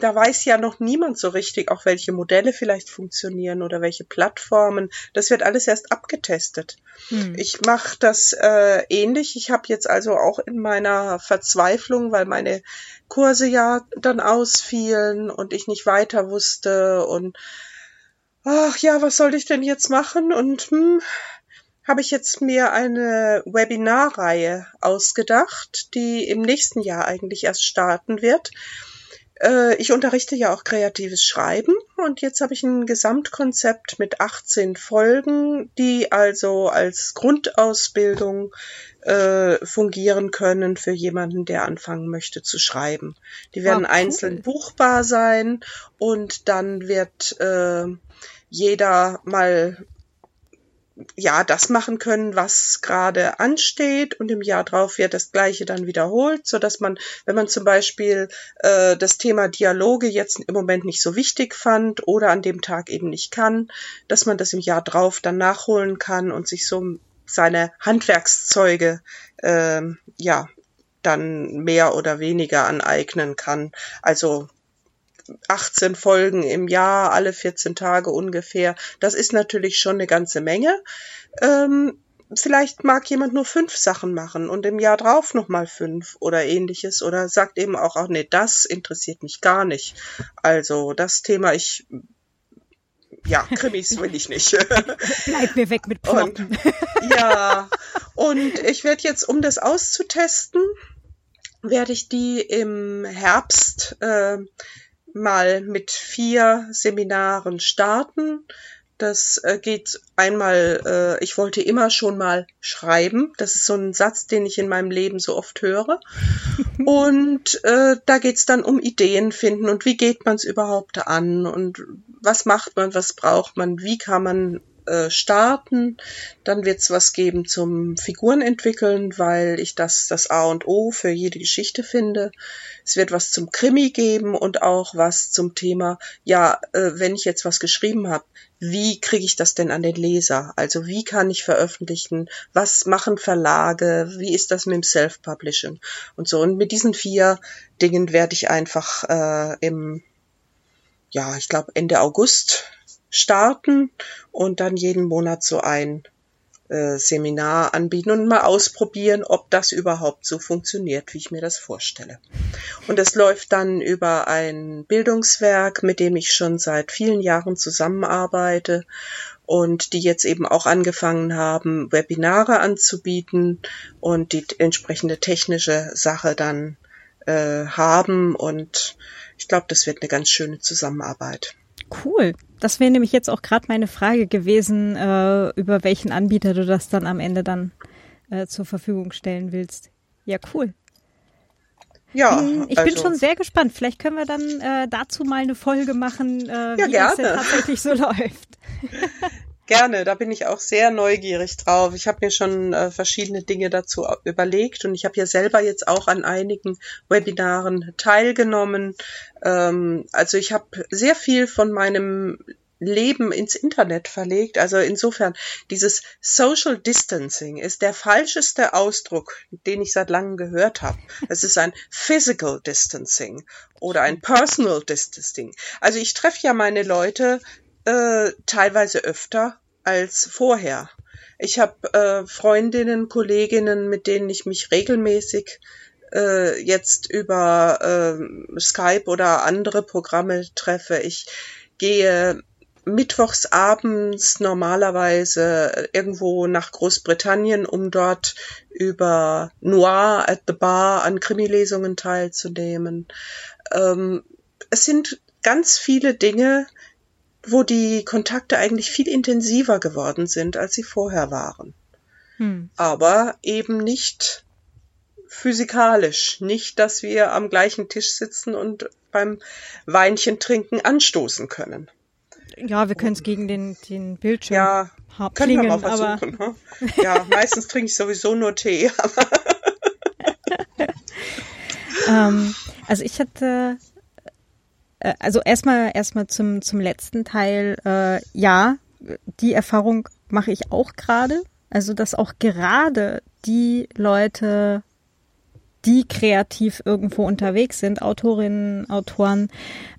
da weiß ja noch niemand so richtig, auch welche Modelle vielleicht funktionieren oder welche Plattformen. Das wird alles erst abgetestet. Hm. Ich mache das äh, ähnlich. Ich habe jetzt also auch in meiner Verzweiflung, weil meine Kurse ja dann ausfielen und ich nicht weiter wusste und ach ja, was soll ich denn jetzt machen? Und hm, habe ich jetzt mir eine Webinarreihe ausgedacht, die im nächsten Jahr eigentlich erst starten wird. Äh, ich unterrichte ja auch kreatives Schreiben und jetzt habe ich ein Gesamtkonzept mit 18 Folgen, die also als Grundausbildung äh, fungieren können für jemanden, der anfangen möchte zu schreiben. Die werden oh, cool. einzeln buchbar sein und dann wird äh, jeder mal ja das machen können, was gerade ansteht und im Jahr drauf wird das gleiche dann wiederholt, so dass man, wenn man zum Beispiel äh, das Thema Dialoge jetzt im Moment nicht so wichtig fand oder an dem Tag eben nicht kann, dass man das im Jahr drauf dann nachholen kann und sich so seine Handwerkszeuge äh, ja dann mehr oder weniger aneignen kann. Also 18 Folgen im Jahr, alle 14 Tage ungefähr. Das ist natürlich schon eine ganze Menge. Ähm, vielleicht mag jemand nur fünf Sachen machen und im Jahr drauf nochmal fünf oder ähnliches oder sagt eben auch, auch nee, das interessiert mich gar nicht. Also das Thema, ich ja, Krimis will ich nicht. Bleib mir weg mit Plotten. Und, ja, und ich werde jetzt, um das auszutesten, werde ich die im Herbst äh, mal mit vier Seminaren starten. Das äh, geht einmal, äh, ich wollte immer schon mal schreiben. Das ist so ein Satz, den ich in meinem Leben so oft höre. Und äh, da geht's dann um Ideen finden und wie geht man es überhaupt an und was macht man, was braucht man, wie kann man äh, starten. Dann wird es was geben zum Figuren entwickeln, weil ich das das A und O für jede Geschichte finde. Es wird was zum Krimi geben und auch was zum Thema, ja, äh, wenn ich jetzt was geschrieben habe, wie kriege ich das denn an den Leser? Also wie kann ich veröffentlichen? Was machen Verlage? Wie ist das mit dem Self-Publishing? Und so. Und mit diesen vier Dingen werde ich einfach äh, im, ja, ich glaube Ende August starten und dann jeden Monat so ein äh, Seminar anbieten und mal ausprobieren, ob das überhaupt so funktioniert, wie ich mir das vorstelle. Und es läuft dann über ein Bildungswerk, mit dem ich schon seit vielen Jahren zusammenarbeite und die jetzt eben auch angefangen haben, Webinare anzubieten und die entsprechende technische Sache dann äh, haben. Und ich glaube, das wird eine ganz schöne Zusammenarbeit. Cool. Das wäre nämlich jetzt auch gerade meine Frage gewesen, äh, über welchen Anbieter du das dann am Ende dann äh, zur Verfügung stellen willst. Ja, cool. Ja, ich bin also- schon sehr gespannt. Vielleicht können wir dann äh, dazu mal eine Folge machen, äh, wie Ja, das denn gerne. tatsächlich so läuft. Gerne, da bin ich auch sehr neugierig drauf. Ich habe mir schon äh, verschiedene Dinge dazu überlegt und ich habe ja selber jetzt auch an einigen Webinaren teilgenommen. Ähm, also ich habe sehr viel von meinem Leben ins Internet verlegt. Also insofern, dieses Social Distancing ist der falscheste Ausdruck, den ich seit langem gehört habe. Es ist ein Physical Distancing oder ein Personal Distancing. Also ich treffe ja meine Leute äh, teilweise öfter als vorher. Ich habe äh, Freundinnen, Kolleginnen, mit denen ich mich regelmäßig äh, jetzt über äh, Skype oder andere Programme treffe. Ich gehe mittwochs abends normalerweise irgendwo nach Großbritannien, um dort über Noir at the Bar an Krimilesungen teilzunehmen. Ähm, es sind ganz viele Dinge, wo die Kontakte eigentlich viel intensiver geworden sind, als sie vorher waren. Hm. Aber eben nicht physikalisch. Nicht, dass wir am gleichen Tisch sitzen und beim Weinchen trinken anstoßen können. Ja, wir können es gegen den, den Bildschirm Ja, können wir klingen, mal aber versuchen. ne? Ja, meistens trinke ich sowieso nur Tee. ähm, also ich hatte äh, also erstmal erstmal zum zum letzten Teil äh, ja die Erfahrung mache ich auch gerade also dass auch gerade die Leute die kreativ irgendwo unterwegs sind Autorinnen Autoren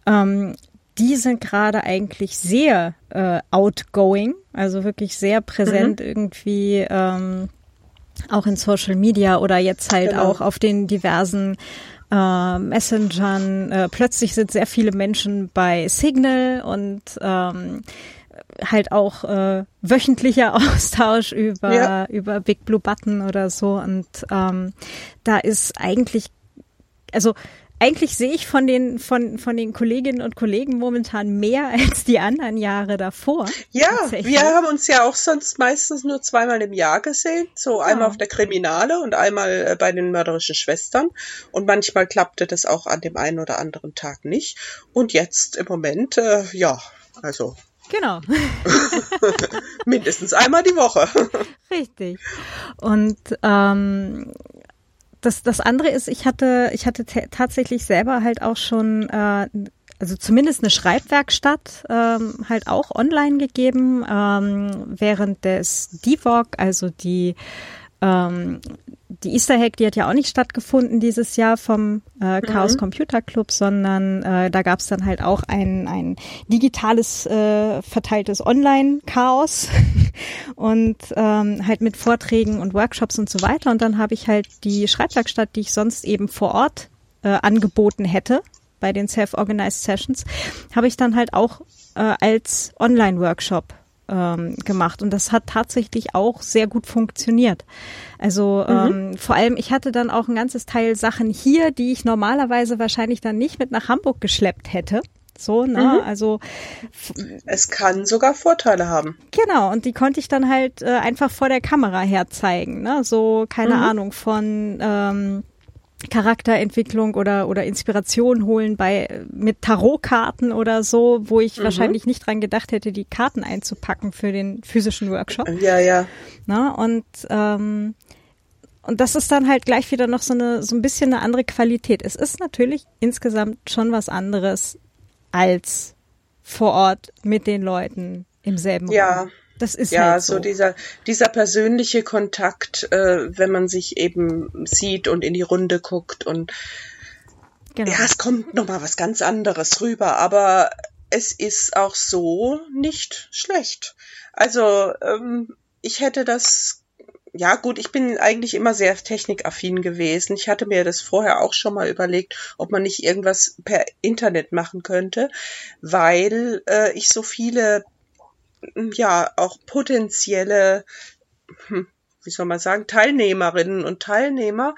ähm, die sind gerade eigentlich sehr äh, outgoing also wirklich sehr präsent irgendwie ähm, auch in Social Media oder jetzt halt Genau. auch auf den diversen äh, Messengern. Äh, plötzlich sind sehr viele Menschen bei Signal und ähm, halt auch äh, wöchentlicher Austausch über Ja. über Big Blue Button oder so und ähm, da ist eigentlich also eigentlich sehe ich von den von von den Kolleginnen und Kollegen momentan mehr als die anderen Jahre davor. Ja, wir haben uns ja auch sonst meistens nur zweimal im Jahr gesehen. So einmal auf der Kriminale und einmal äh, bei den mörderischen Schwestern. Und manchmal klappte das auch an dem einen oder anderen Tag nicht. Und jetzt im Moment, äh, ja, also Genau. mindestens einmal die Woche. Richtig. Und ähm, das, das andere ist, ich hatte, ich hatte ta- tatsächlich selber halt auch schon, äh, also zumindest eine Schreibwerkstatt ähm, halt auch online gegeben, ähm, während des DIVOG, also die ähm, die Easter Hack, die hat ja auch nicht stattgefunden dieses Jahr vom äh, Chaos Computer Club, sondern äh, da gab es dann halt auch ein, ein digitales äh, verteiltes Online-Chaos und ähm, halt mit Vorträgen und Workshops und so weiter. Und dann habe ich halt die Schreibwerkstatt, die ich sonst eben vor Ort äh, angeboten hätte bei den Self-Organized Sessions, habe ich dann halt auch äh, als Online-Workshop ähm, gemacht und das hat tatsächlich auch sehr gut funktioniert. Also ähm, vor allem, ich hatte dann auch ein ganzes Teil Sachen hier, die ich normalerweise wahrscheinlich dann nicht mit nach Hamburg geschleppt hätte. So, ne? Also Es kann sogar Vorteile haben. Genau, und die konnte ich dann halt äh, einfach vor der Kamera herzeigen. Ne? So, keine Mhm. Ahnung, von ähm, Charakterentwicklung oder, oder Inspiration holen bei mit Tarotkarten oder so, wo ich Mhm. wahrscheinlich nicht dran gedacht hätte, die Karten einzupacken für den physischen Workshop. Ja, ja. Ne? Und ähm, und das ist dann halt gleich wieder noch so eine so ein bisschen eine andere Qualität. Es ist natürlich insgesamt schon was anderes als vor Ort mit den Leuten im selben Ja. Das ist Ja, halt so so. dieser, dieser persönliche Kontakt, äh, wenn man sich eben sieht und in die Runde guckt und genau. ja, es kommt nochmal was ganz anderes rüber, aber es ist auch so nicht schlecht. Also, ähm, ich hätte das, ja gut, ich bin eigentlich immer sehr technikaffin gewesen. Ich hatte mir das vorher auch schon mal überlegt, ob man nicht irgendwas per Internet machen könnte, weil äh, ich so viele, ja, auch potenzielle, hm, wie soll man sagen, Teilnehmerinnen und Teilnehmer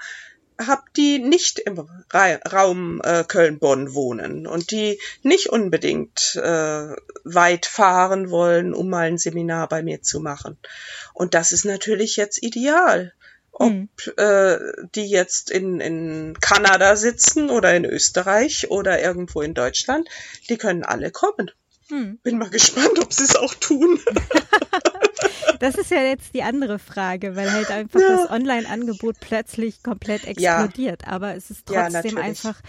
habe, die nicht im Ra Raum äh, Köln-Bonn wohnen und die nicht unbedingt äh, weit fahren wollen, um mal ein Seminar bei mir zu machen. Und das ist natürlich jetzt ideal. Ob hm. äh, die jetzt in, in Kanada sitzen oder in Österreich oder irgendwo in Deutschland, die können alle kommen. Hm. Bin mal gespannt, ob sie es auch tun. Das ist ja jetzt die andere Frage, weil halt einfach ja. das Online-Angebot plötzlich komplett explodiert. Ja. Aber es ist trotzdem ja, einfach,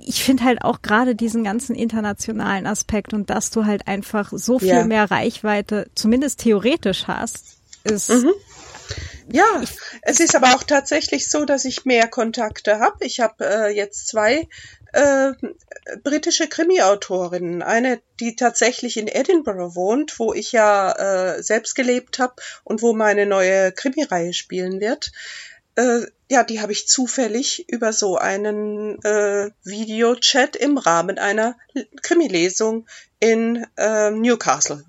ich finde halt auch gerade diesen ganzen internationalen Aspekt und dass du halt einfach so viel mehr Reichweite, zumindest theoretisch hast, ist. Mhm. Ja, es ist aber auch tatsächlich so, dass ich mehr Kontakte habe. Ich habe äh, jetzt zwei äh, britische Krimi-Autorinnen. Eine, die tatsächlich in Edinburgh wohnt, wo ich ja äh, selbst gelebt habe und wo meine neue Krimireihe spielen wird. Äh, ja, die habe ich zufällig über so einen äh, Videochat im Rahmen einer Krimi-Lesung in äh, Newcastle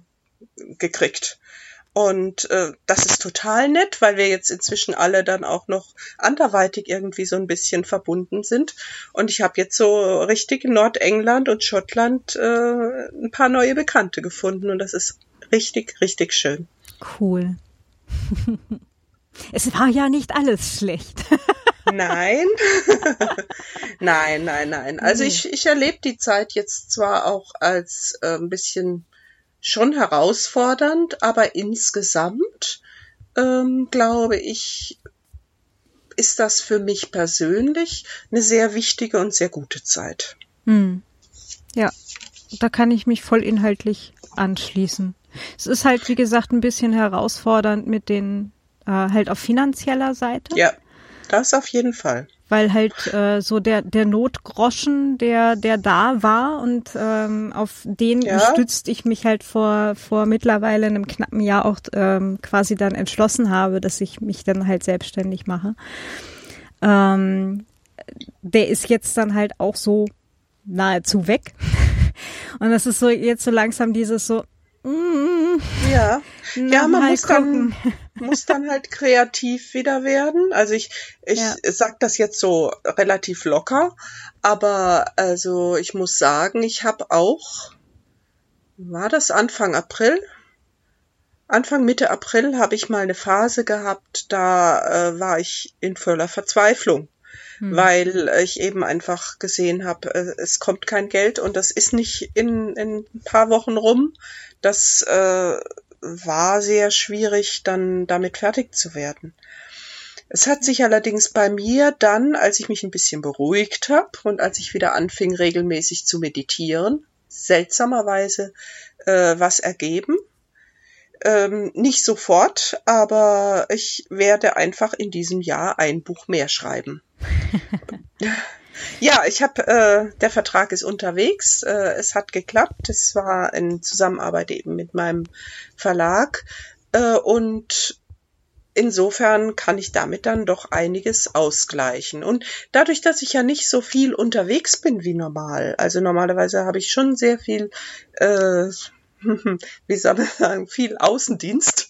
gekriegt. Und äh, das ist total nett, weil wir jetzt inzwischen alle dann auch noch anderweitig irgendwie so ein bisschen verbunden sind. Und ich habe jetzt so richtig in Nordengland und Schottland äh, ein paar neue Bekannte gefunden. Und das ist richtig, richtig schön. Cool. es war ja nicht alles schlecht. nein. nein, nein, nein. Also ich, ich erlebe die Zeit jetzt zwar auch als äh, ein bisschen schon herausfordernd, aber insgesamt ähm, glaube ich, ist das für mich persönlich eine sehr wichtige und sehr gute Zeit. Hm. Ja, da kann ich mich voll inhaltlich anschließen. Es ist halt, wie gesagt, ein bisschen herausfordernd mit den, äh, halt auf finanzieller Seite. Ja, das auf jeden Fall weil halt äh, so der der Notgroschen, der der da war und ähm, auf den ja. gestützt ich mich halt vor vor mittlerweile einem knappen Jahr auch ähm, quasi dann entschlossen habe, dass ich mich dann halt selbstständig mache. Ähm, der ist jetzt dann halt auch so nahezu weg. Und das ist so jetzt so langsam dieses so, Mm, ja, ja, man muss dann, muss dann halt kreativ wieder werden. Also ich, ich ja. sag das jetzt so relativ locker, aber also ich muss sagen, ich habe auch, war das Anfang April? Anfang Mitte April habe ich mal eine Phase gehabt, da äh, war ich in voller Verzweiflung hm. weil ich eben einfach gesehen habe, äh, es kommt kein Geld und das ist nicht in, in ein paar Wochen rum. Das äh, war sehr schwierig, dann damit fertig zu werden. Es hat sich allerdings bei mir dann, als ich mich ein bisschen beruhigt habe und als ich wieder anfing, regelmäßig zu meditieren, seltsamerweise äh, was ergeben. Ähm, nicht sofort, aber ich werde einfach in diesem Jahr ein Buch mehr schreiben. Ja, ich habe, äh, der Vertrag ist unterwegs. Äh, es hat geklappt. Es war in Zusammenarbeit eben mit meinem Verlag. Äh, und insofern kann ich damit dann doch einiges ausgleichen. Und dadurch, dass ich ja nicht so viel unterwegs bin wie normal, also normalerweise habe ich schon sehr viel äh, wie soll man sagen, viel Außendienst.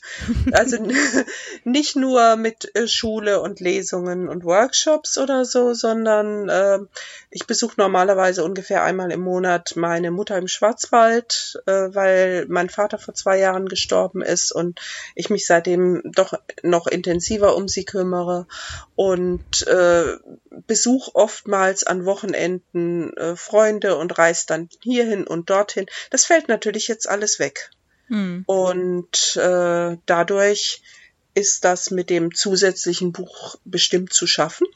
Also nicht nur mit äh, Schule und Lesungen und Workshops oder so, sondern äh, ich besuche normalerweise ungefähr einmal im Monat meine Mutter im Schwarzwald, äh, weil mein Vater vor zwei Jahren gestorben ist und ich mich seitdem doch noch intensiver um sie kümmere und äh, besuche oftmals an Wochenenden äh, Freunde und reise dann hierhin und dorthin. Das fällt natürlich jetzt alles weg. Hm. Und äh, dadurch ist das mit dem zusätzlichen Buch bestimmt zu schaffen.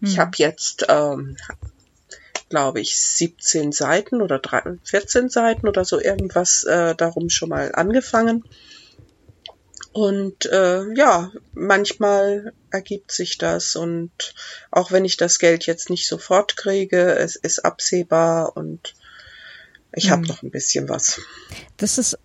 Hm. Ich habe jetzt, ähm, glaube ich, 17 Seiten oder 3, 14 Seiten oder so irgendwas äh, darum schon mal angefangen. Und äh, ja, manchmal ergibt sich das und auch wenn ich das Geld jetzt nicht sofort kriege, es ist absehbar und ich hm. habe noch ein bisschen was. Das ist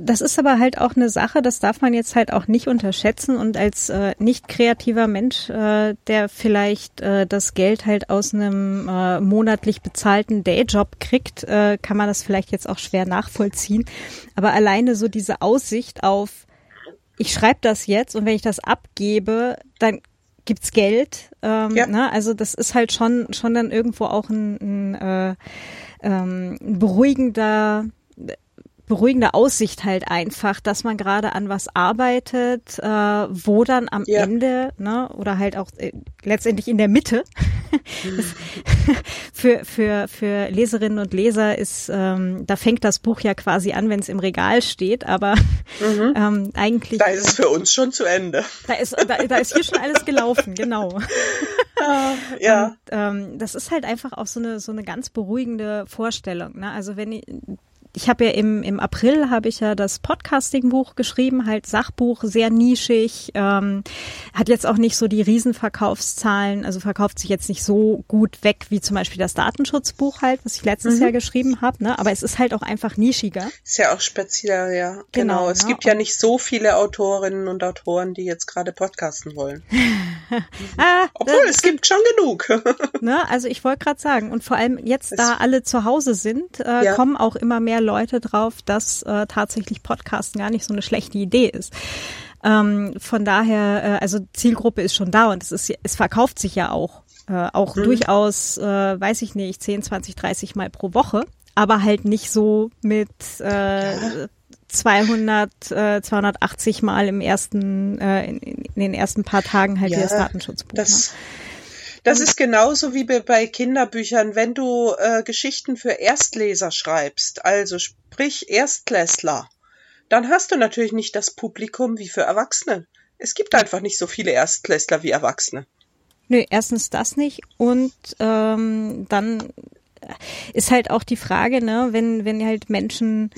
das ist aber halt auch eine Sache, das darf man jetzt halt auch nicht unterschätzen und als äh, nicht kreativer Mensch, äh, der vielleicht äh, das Geld halt aus einem äh, monatlich bezahlten Dayjob kriegt, äh, kann man das vielleicht jetzt auch schwer nachvollziehen. Aber alleine so diese Aussicht auf ich schreibe das jetzt und wenn ich das abgebe, dann gibt's Geld. Ähm, ja. ne? Also das ist halt schon schon dann irgendwo auch ein, ein, äh, ähm, ein beruhigender beruhigende Aussicht halt einfach, dass man gerade an was arbeitet, äh, wo dann am ja. Ende, ne, oder halt auch äh, letztendlich in der Mitte, für, für, für Leserinnen und Leser ist, ähm, da fängt das Buch ja quasi an, wenn es im Regal steht, aber mhm. ähm, eigentlich. Da ist es für uns schon zu Ende. Da ist, da, da ist hier schon alles gelaufen, genau. Ah, ja. Und, ähm, das ist halt einfach auch so eine, so eine ganz beruhigende Vorstellung. Ne? Also wenn ich, ich habe ja im, im April habe ich ja das Podcasting-Buch geschrieben, halt Sachbuch, sehr nischig, ähm, hat jetzt auch nicht so die Riesenverkaufszahlen, also verkauft sich jetzt nicht so gut weg wie zum Beispiel das Datenschutzbuch halt, was ich letztes mhm. Jahr geschrieben habe, ne? Aber es ist halt auch einfach nischiger. Ist ja auch speziell, ja. Genau. genau. Es ne? gibt ja nicht so viele Autorinnen und Autoren, die jetzt gerade podcasten wollen. ah, Obwohl, es gibt schon genug. ne? Also ich wollte gerade sagen, und vor allem jetzt, da alle zu Hause sind, äh, ja. kommen auch immer mehr Leute drauf, dass äh, tatsächlich Podcasten gar nicht so eine schlechte Idee ist. Ähm, von daher, äh, also Zielgruppe ist schon da und es ist, es verkauft sich ja auch, äh, auch mhm. durchaus, äh, weiß ich nicht, 10, 20, 30 Mal pro Woche, aber halt nicht so mit äh, 200, äh, 280 Mal im ersten, äh, in, in den ersten paar Tagen halt ja, wie das Datenschutzbuch. Das, ne? Das ist genauso wie bei Kinderbüchern, wenn du äh, Geschichten für Erstleser schreibst, also sprich Erstklässler, dann hast du natürlich nicht das Publikum wie für Erwachsene. Es gibt einfach nicht so viele Erstklässler wie Erwachsene. Nö, erstens das nicht und ähm, dann ist halt auch die Frage, ne, wenn wenn halt Menschen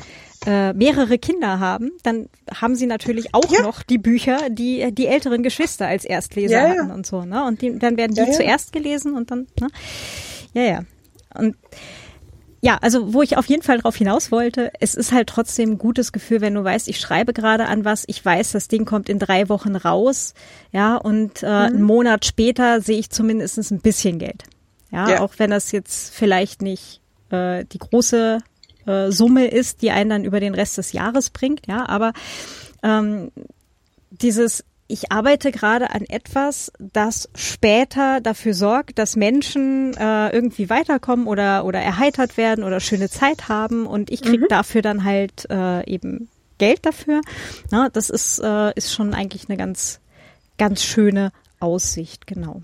äh, mehrere Kinder haben, dann haben sie natürlich auch ja. noch die Bücher, die die älteren Geschwister als Erstleser ja, hatten und so, ne? Und die, dann werden die zuerst gelesen und dann, ne? Ja, ja. Und ja, also wo ich auf jeden Fall drauf hinaus wollte, es ist halt trotzdem ein gutes Gefühl, wenn du weißt, ich schreibe gerade an was, ich weiß, das Ding kommt in drei Wochen raus, ja, und äh, mhm. einen Monat später sehe ich zumindest ein bisschen Geld. Ja, ja, auch wenn das jetzt vielleicht nicht äh, die große äh, Summe ist, die einen dann über den Rest des Jahres bringt, ja, aber ähm, dieses ich arbeite gerade an etwas, das später dafür sorgt, dass Menschen äh, irgendwie weiterkommen oder oder erheitert werden oder schöne Zeit haben und ich krieg mhm. dafür dann halt äh, eben Geld dafür. Na, das ist äh, ist schon eigentlich eine ganz ganz schöne Aussicht, genau.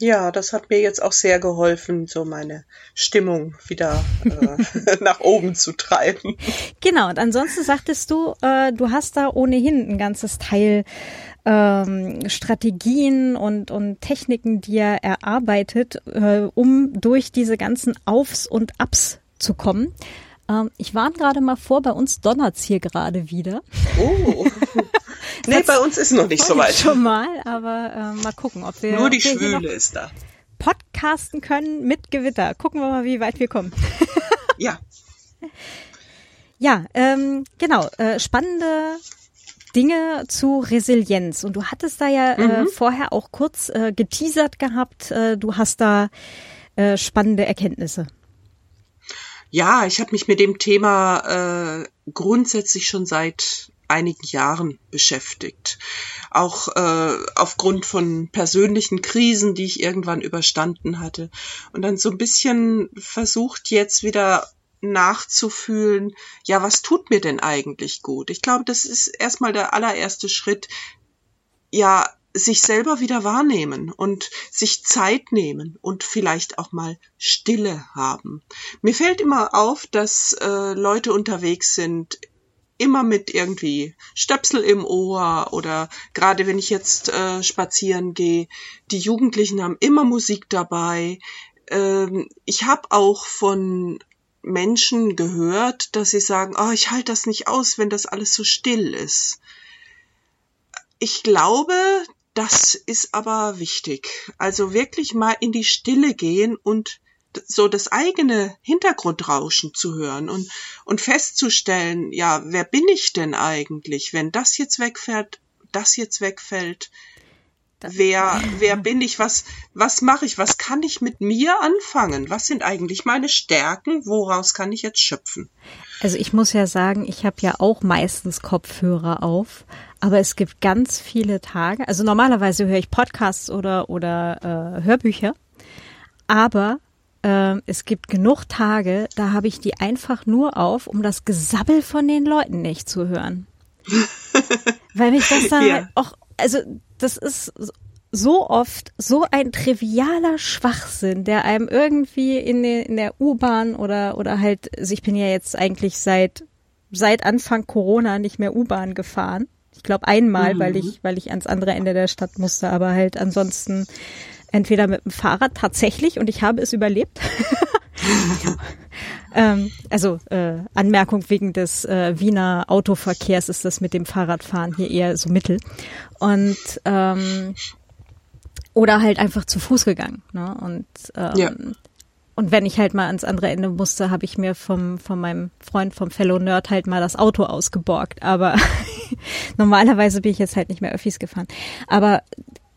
Ja, das hat mir jetzt auch sehr geholfen, so meine Stimmung wieder äh, nach oben zu treiben. Genau, und ansonsten sagtest du, äh, du hast da ohnehin ein ganzes Teil ähm, Strategien und, und Techniken dir erarbeitet, äh, um durch diese ganzen Aufs und Abs zu kommen. Ähm, ich warne gerade mal vor, bei uns donnert's hier gerade wieder. Oh. nee, bei uns ist noch nicht so weit. Schon mal, aber äh, mal gucken, ob wir. Nur die Schwüle ist da. Podcasten können mit Gewitter. Gucken wir mal, wie weit wir kommen. ja. Ja, ähm, genau. Äh, spannende Dinge zu Resilienz. Und du hattest da ja äh, mhm. äh, vorher auch kurz äh, geteasert gehabt. Äh, du hast da äh, spannende Erkenntnisse. Ja, ich habe mich mit dem Thema äh, grundsätzlich schon seit einigen Jahren beschäftigt. Auch äh, aufgrund von persönlichen Krisen, die ich irgendwann überstanden hatte. Und dann so ein bisschen versucht jetzt wieder nachzufühlen, ja, was tut mir denn eigentlich gut? Ich glaube, das ist erstmal der allererste Schritt, ja, sich selber wieder wahrnehmen und sich Zeit nehmen und vielleicht auch mal Stille haben. Mir fällt immer auf, dass äh, Leute unterwegs sind, immer mit irgendwie Stöpsel im Ohr oder gerade wenn ich jetzt äh, spazieren gehe, die Jugendlichen haben immer Musik dabei. Ähm, ich habe auch von Menschen gehört, dass sie sagen, oh, ich halte das nicht aus, wenn das alles so still ist. Ich glaube, das ist aber wichtig. Also wirklich mal in die Stille gehen und so das eigene Hintergrundrauschen zu hören und, und festzustellen, ja, wer bin ich denn eigentlich, wenn das jetzt wegfährt, das jetzt wegfällt. wer, wer bin ich, was, was mache ich, was kann ich mit mir anfangen, was sind eigentlich meine Stärken, woraus kann ich jetzt schöpfen? Also ich muss ja sagen, ich habe ja auch meistens Kopfhörer auf, aber es gibt ganz viele Tage, also normalerweise höre ich Podcasts oder, oder äh, Hörbücher, aber äh, es gibt genug Tage, da habe ich die einfach nur auf, um das Gesabbel von den Leuten nicht zu hören. Weil mich das dann ja. halt auch, also das ist so oft so ein trivialer Schwachsinn, der einem irgendwie in, der, in der U-Bahn oder, oder halt, also ich bin ja jetzt eigentlich seit, seit Anfang Corona nicht mehr U-Bahn gefahren. Ich glaube einmal, mhm. weil ich, weil ich ans andere Ende der Stadt musste, aber halt ansonsten entweder mit dem Fahrrad tatsächlich und ich habe es überlebt. ähm, also äh, Anmerkung wegen des äh, Wiener Autoverkehrs ist das mit dem Fahrradfahren hier eher so mittel. Und ähm, oder halt einfach zu Fuß gegangen. Ne? Und ähm, ja. Und wenn ich halt mal ans andere Ende musste, habe ich mir vom, von meinem Freund vom Fellow Nerd halt mal das Auto ausgeborgt. Aber normalerweise bin ich jetzt halt nicht mehr Öffis gefahren. Aber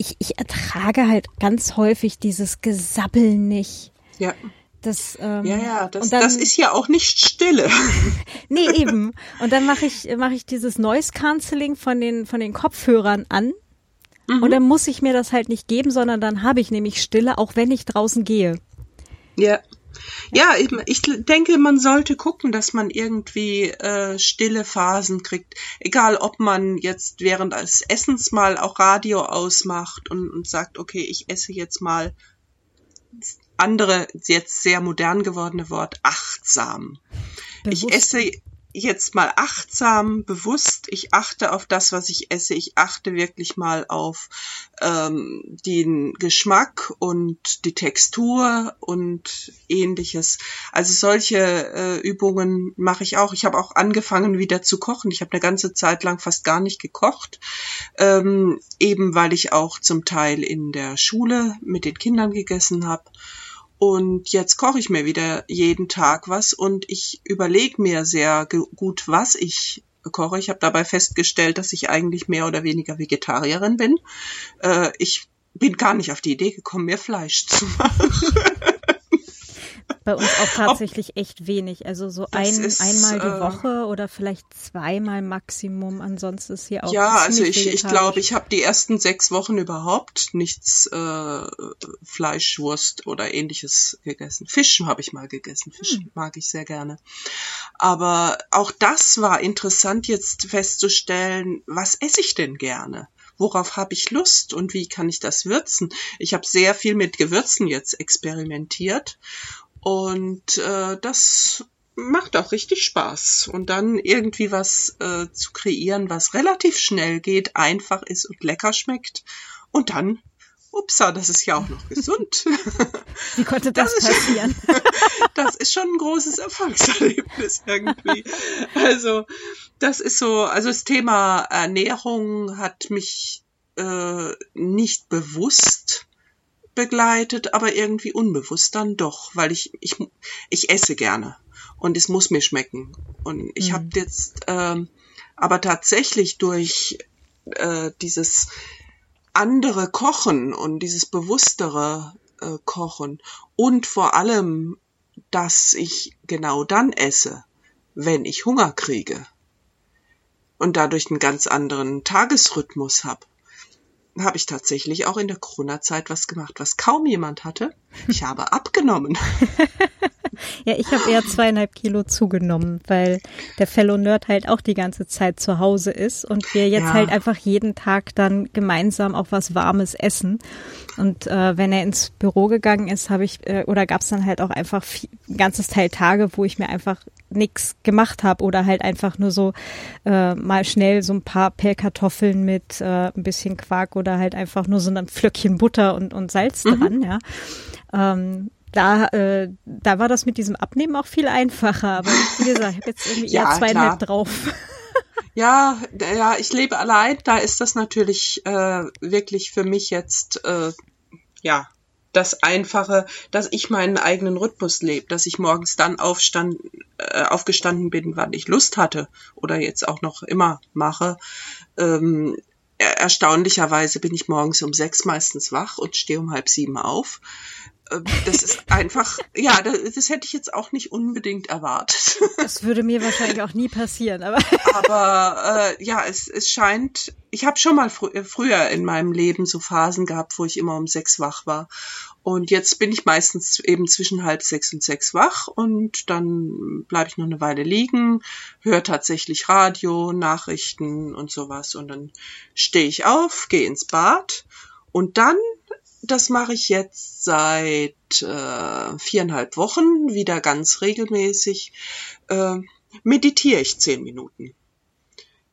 ich, ich ertrage halt ganz häufig dieses Gesabbel nicht. Ja. Das, ähm, ja, ja, das, dann, das ist ja auch nicht Stille. nee, eben. Und dann mache ich, mache ich dieses Noise Cancelling von den, von den Kopfhörern an. Mhm. Und dann muss ich mir das halt nicht geben, sondern dann habe ich nämlich Stille, auch wenn ich draußen gehe. Ja. Ja, eben, ich denke, man sollte gucken, dass man irgendwie äh, stille Phasen kriegt. Egal, ob man jetzt während des Essens mal auch Radio ausmacht und, und sagt, okay, ich esse jetzt mal andere, jetzt sehr modern gewordene Wort, achtsam. Bewusst. Ich esse jetzt mal achtsam, bewusst, ich achte auf das, was ich esse, ich achte wirklich mal auf ähm, den Geschmack und die Textur und ähnliches. Also solche äh, Übungen mache ich auch. Ich habe auch angefangen wieder zu kochen. Ich habe eine ganze Zeit lang fast gar nicht gekocht, ähm, eben weil ich auch zum Teil in der Schule mit den Kindern gegessen habe. Und jetzt koche ich mir wieder jeden Tag was und ich überlege mir sehr gut, was ich koche. Ich habe dabei festgestellt, dass ich eigentlich mehr oder weniger Vegetarierin bin. Äh, ich bin gar nicht auf die Idee gekommen, mir Fleisch zu machen. Bei uns auch tatsächlich Ob, echt wenig. Also so ein, ist, einmal die äh, Woche oder vielleicht zweimal Maximum. Ansonsten ist hier auch. Ja, also ich, ich glaube, ich habe die ersten sechs Wochen überhaupt nichts äh, Fleisch, Wurst oder ähnliches gegessen. Fisch habe ich mal gegessen. Fisch hm. mag ich sehr gerne. Aber auch das war interessant jetzt festzustellen, was esse ich denn gerne? worauf habe ich Lust und wie kann ich das würzen? Ich habe sehr viel mit Gewürzen jetzt experimentiert und äh, das macht auch richtig Spaß. Und dann irgendwie was äh, zu kreieren, was relativ schnell geht, einfach ist und lecker schmeckt. Und dann, upsa, das ist ja auch noch gesund. Wie konnte das, das passieren? das ist schon ein großes Erfolgserlebnis irgendwie. Also, das ist so, also das Thema Ernährung hat mich äh, nicht bewusst begleitet, aber irgendwie unbewusst dann doch, weil ich, ich, ich esse gerne und es muss mir schmecken. Und ich mhm. habe jetzt ähm, aber tatsächlich durch äh, dieses andere Kochen und dieses bewusstere äh, Kochen und vor allem, dass ich genau dann esse, wenn ich Hunger kriege und dadurch einen ganz anderen Tagesrhythmus habe habe ich tatsächlich auch in der Corona-Zeit was gemacht, was kaum jemand hatte. Ich habe abgenommen. ja, ich habe eher zweieinhalb Kilo zugenommen, weil der Fellow Nerd halt auch die ganze Zeit zu Hause ist und wir jetzt ja. halt einfach jeden Tag dann gemeinsam auch was Warmes essen. Und äh, wenn er ins Büro gegangen ist, habe ich, äh, oder gab es dann halt auch einfach viel, ein ganzes Teil Tage, wo ich mir einfach nichts gemacht habe oder halt einfach nur so äh, mal schnell so ein paar Pellkartoffeln mit äh, ein bisschen Quark oder halt einfach nur so ein Pflöckchen Butter und, und Salz mhm. dran, ja. Ähm, da, äh, da war das mit diesem Abnehmen auch viel einfacher. Aber wie gesagt, ich habe jetzt irgendwie ja, eher zweieinhalb klar. drauf. Ja, ja, ich lebe allein. Da ist das natürlich äh, wirklich für mich jetzt äh, ja das Einfache, dass ich meinen eigenen Rhythmus lebe, dass ich morgens dann aufstand, äh, aufgestanden bin, wann ich Lust hatte oder jetzt auch noch immer mache. Ähm, erstaunlicherweise bin ich morgens um sechs meistens wach und stehe um halb sieben auf. Äh, das ist einfach, ja, das, das, hätte ich jetzt auch nicht unbedingt erwartet. Das würde mir wahrscheinlich auch nie passieren, aber. Aber äh, ja, es, es scheint, ich habe schon mal fr äh, früher in meinem Leben so Phasen gehabt, wo ich immer um sechs wach war. Und jetzt bin ich meistens eben zwischen halb sechs und sechs wach und dann bleibe ich noch eine Weile liegen, höre tatsächlich Radio, Nachrichten und sowas und dann stehe ich auf, gehe ins Bad und dann das mache ich jetzt seit äh, viereinhalb Wochen wieder ganz regelmäßig. Äh, meditiere ich zehn Minuten.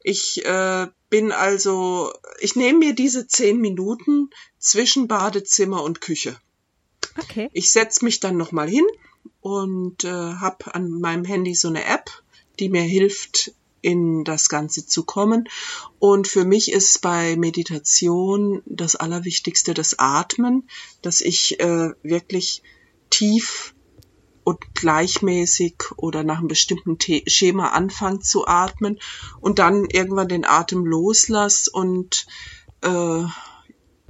Ich äh, bin also, ich nehme mir diese zehn Minuten zwischen Badezimmer und Küche. Okay. Ich setze mich dann nochmal hin und äh, habe an meinem Handy so eine App, die mir hilft, in das Ganze zu kommen. Und für mich ist bei Meditation das Allerwichtigste das Atmen, dass ich äh, wirklich tief und gleichmäßig oder nach einem bestimmten Schema anfange zu atmen und dann irgendwann den Atem loslasse und äh,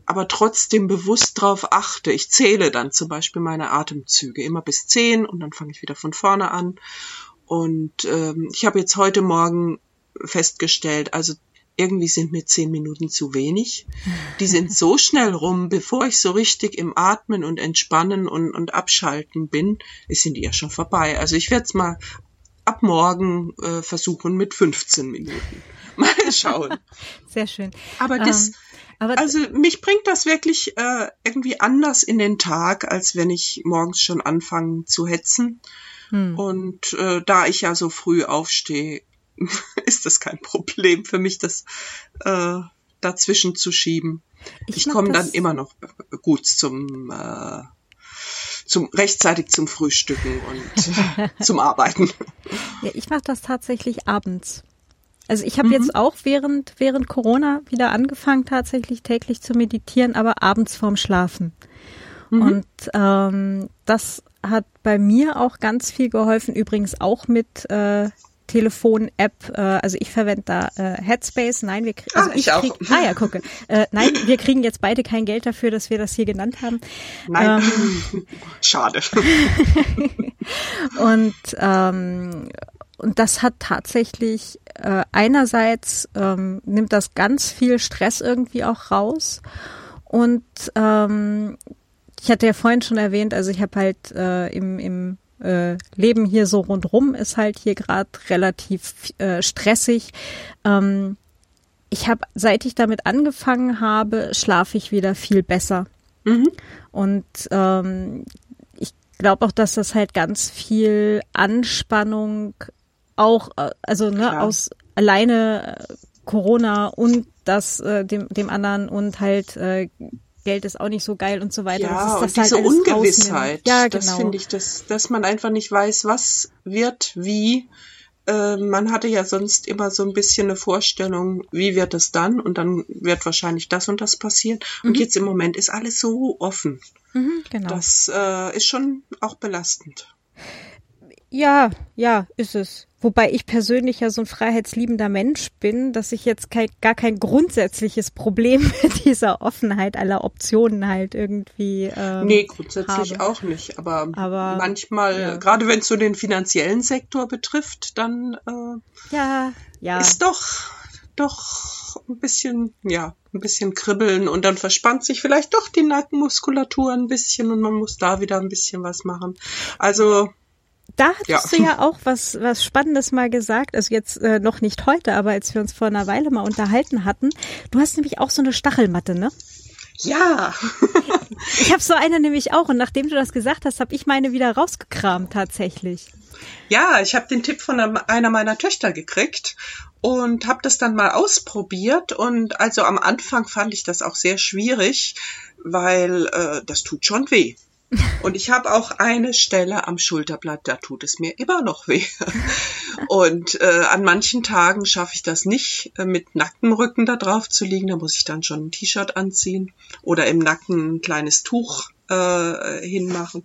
aber trotzdem bewusst darauf achte. Ich zähle dann zum Beispiel meine Atemzüge immer bis zehn und dann fange ich wieder von vorne an und ähm, ich habe jetzt heute Morgen festgestellt, also irgendwie sind mir zehn Minuten zu wenig. Die sind so schnell rum, bevor ich so richtig im Atmen und Entspannen und, und Abschalten bin, sind die ja schon vorbei. Also ich werde es mal ab morgen äh, versuchen mit 15 Minuten. Mal schauen. Sehr schön. Aber das, ähm, aber also mich bringt das wirklich äh, irgendwie anders in den Tag, als wenn ich morgens schon anfange zu hetzen. Hm. Und äh, da ich ja so früh aufstehe, ist das kein Problem für mich, das äh, dazwischen zu schieben. Ich, ich komme dann immer noch gut zum äh, zum rechtzeitig zum Frühstücken und zum Arbeiten. Ja, ich mache das tatsächlich abends. Also ich habe mhm. jetzt auch während während Corona wieder angefangen tatsächlich täglich zu meditieren, aber abends vorm Schlafen. Mhm. Und ähm, das hat bei mir auch ganz viel geholfen, übrigens auch mit äh, Telefon-App, äh, also ich verwende da äh, Headspace. Nein, wir kriegen, also ah, ich, ich krieg, ah ja, gucke. Äh, nein, wir kriegen jetzt beide kein Geld dafür, dass wir das hier genannt haben. Nein, ähm, schade. und ähm, und das hat tatsächlich äh, einerseits ähm, nimmt das ganz viel Stress irgendwie auch raus und ähm, ich hatte ja vorhin schon erwähnt, also ich habe halt äh, im, im äh, Leben hier so rundrum ist halt hier gerade relativ äh, stressig. Ähm, ich habe, seit ich damit angefangen habe, schlafe ich wieder viel besser. Mhm. Und ähm, ich glaube auch, dass das halt ganz viel Anspannung auch, äh, also ne, Klar. aus alleine äh, Corona und das äh, dem, dem anderen und halt äh, Geld ist auch nicht so geil und so weiter. Ja, das ist, das und halt diese Ungewissheit, ja, genau. das finde ich, dass, dass man einfach nicht weiß, was wird, wie. Äh, man hatte ja sonst immer so ein bisschen eine Vorstellung, wie wird es dann und dann wird wahrscheinlich das und das passieren. Und mhm. jetzt im Moment ist alles so offen. Mhm, genau. Das äh, ist schon auch belastend. Ja, ja, ist es. Wobei ich persönlich ja so ein freiheitsliebender Mensch bin, dass ich jetzt kein, gar kein grundsätzliches Problem mit dieser Offenheit aller Optionen halt irgendwie. Ähm, nee, grundsätzlich habe. auch nicht. Aber, aber manchmal, ja. gerade wenn es so den finanziellen Sektor betrifft, dann äh, ja, ja. ist doch doch ein bisschen, ja, ein bisschen kribbeln und dann verspannt sich vielleicht doch die Nackenmuskulatur ein bisschen und man muss da wieder ein bisschen was machen. Also da hattest ja. du ja auch was, was Spannendes mal gesagt, also jetzt äh, noch nicht heute, aber als wir uns vor einer Weile mal unterhalten hatten. Du hast nämlich auch so eine Stachelmatte, ne? Ja. ich habe so eine nämlich auch und nachdem du das gesagt hast, habe ich meine wieder rausgekramt tatsächlich. Ja, ich habe den Tipp von einer meiner Töchter gekriegt und habe das dann mal ausprobiert und also am Anfang fand ich das auch sehr schwierig, weil äh, das tut schon weh. Und ich habe auch eine Stelle am Schulterblatt, da tut es mir immer noch weh. Und äh, an manchen Tagen schaffe ich das nicht, äh, mit nacktem Rücken da drauf zu liegen. Da muss ich dann schon ein T-Shirt anziehen oder im Nacken ein kleines Tuch äh, hinmachen.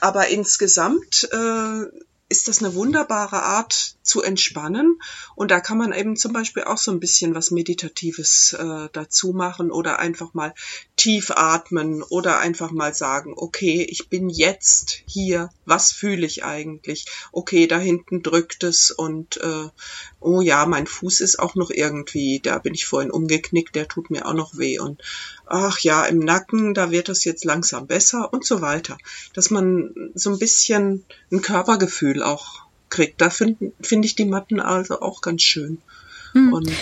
Aber insgesamt äh, ist das eine wunderbare Art zu entspannen. Und da kann man eben zum Beispiel auch so ein bisschen was Meditatives äh, dazu machen oder einfach mal tief atmen oder einfach mal sagen, okay, ich bin jetzt hier, was fühle ich eigentlich? Okay, da hinten drückt es und äh, oh ja, mein Fuß ist auch noch irgendwie, da bin ich vorhin umgeknickt, der tut mir auch noch weh und ach ja, im Nacken, da wird es jetzt langsam besser und so weiter. Dass man so ein bisschen ein Körpergefühl auch kriegt. Da finde find ich die Matten also auch ganz schön. Hm. Und äh,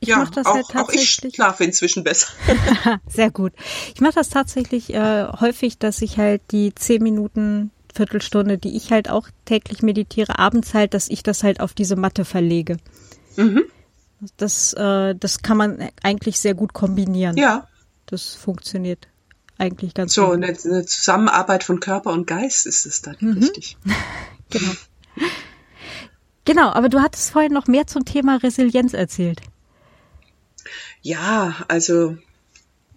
ich ja, auch, halt auch ich schlafe inzwischen besser. Sehr gut. Ich mache das tatsächlich äh, häufig, dass ich halt die zehn Minuten, Viertelstunde, die ich halt auch täglich meditiere, abends halt, dass ich das halt auf diese Matte verlege. Mhm. Das, äh, das kann man eigentlich sehr gut kombinieren. Ja. Das funktioniert eigentlich ganz so, gut. So, eine, eine, Zusammenarbeit von Körper und Geist ist es dann, mhm. richtig. genau. Genau, aber du hattest vorhin noch mehr zum Thema Resilienz erzählt. Ja, also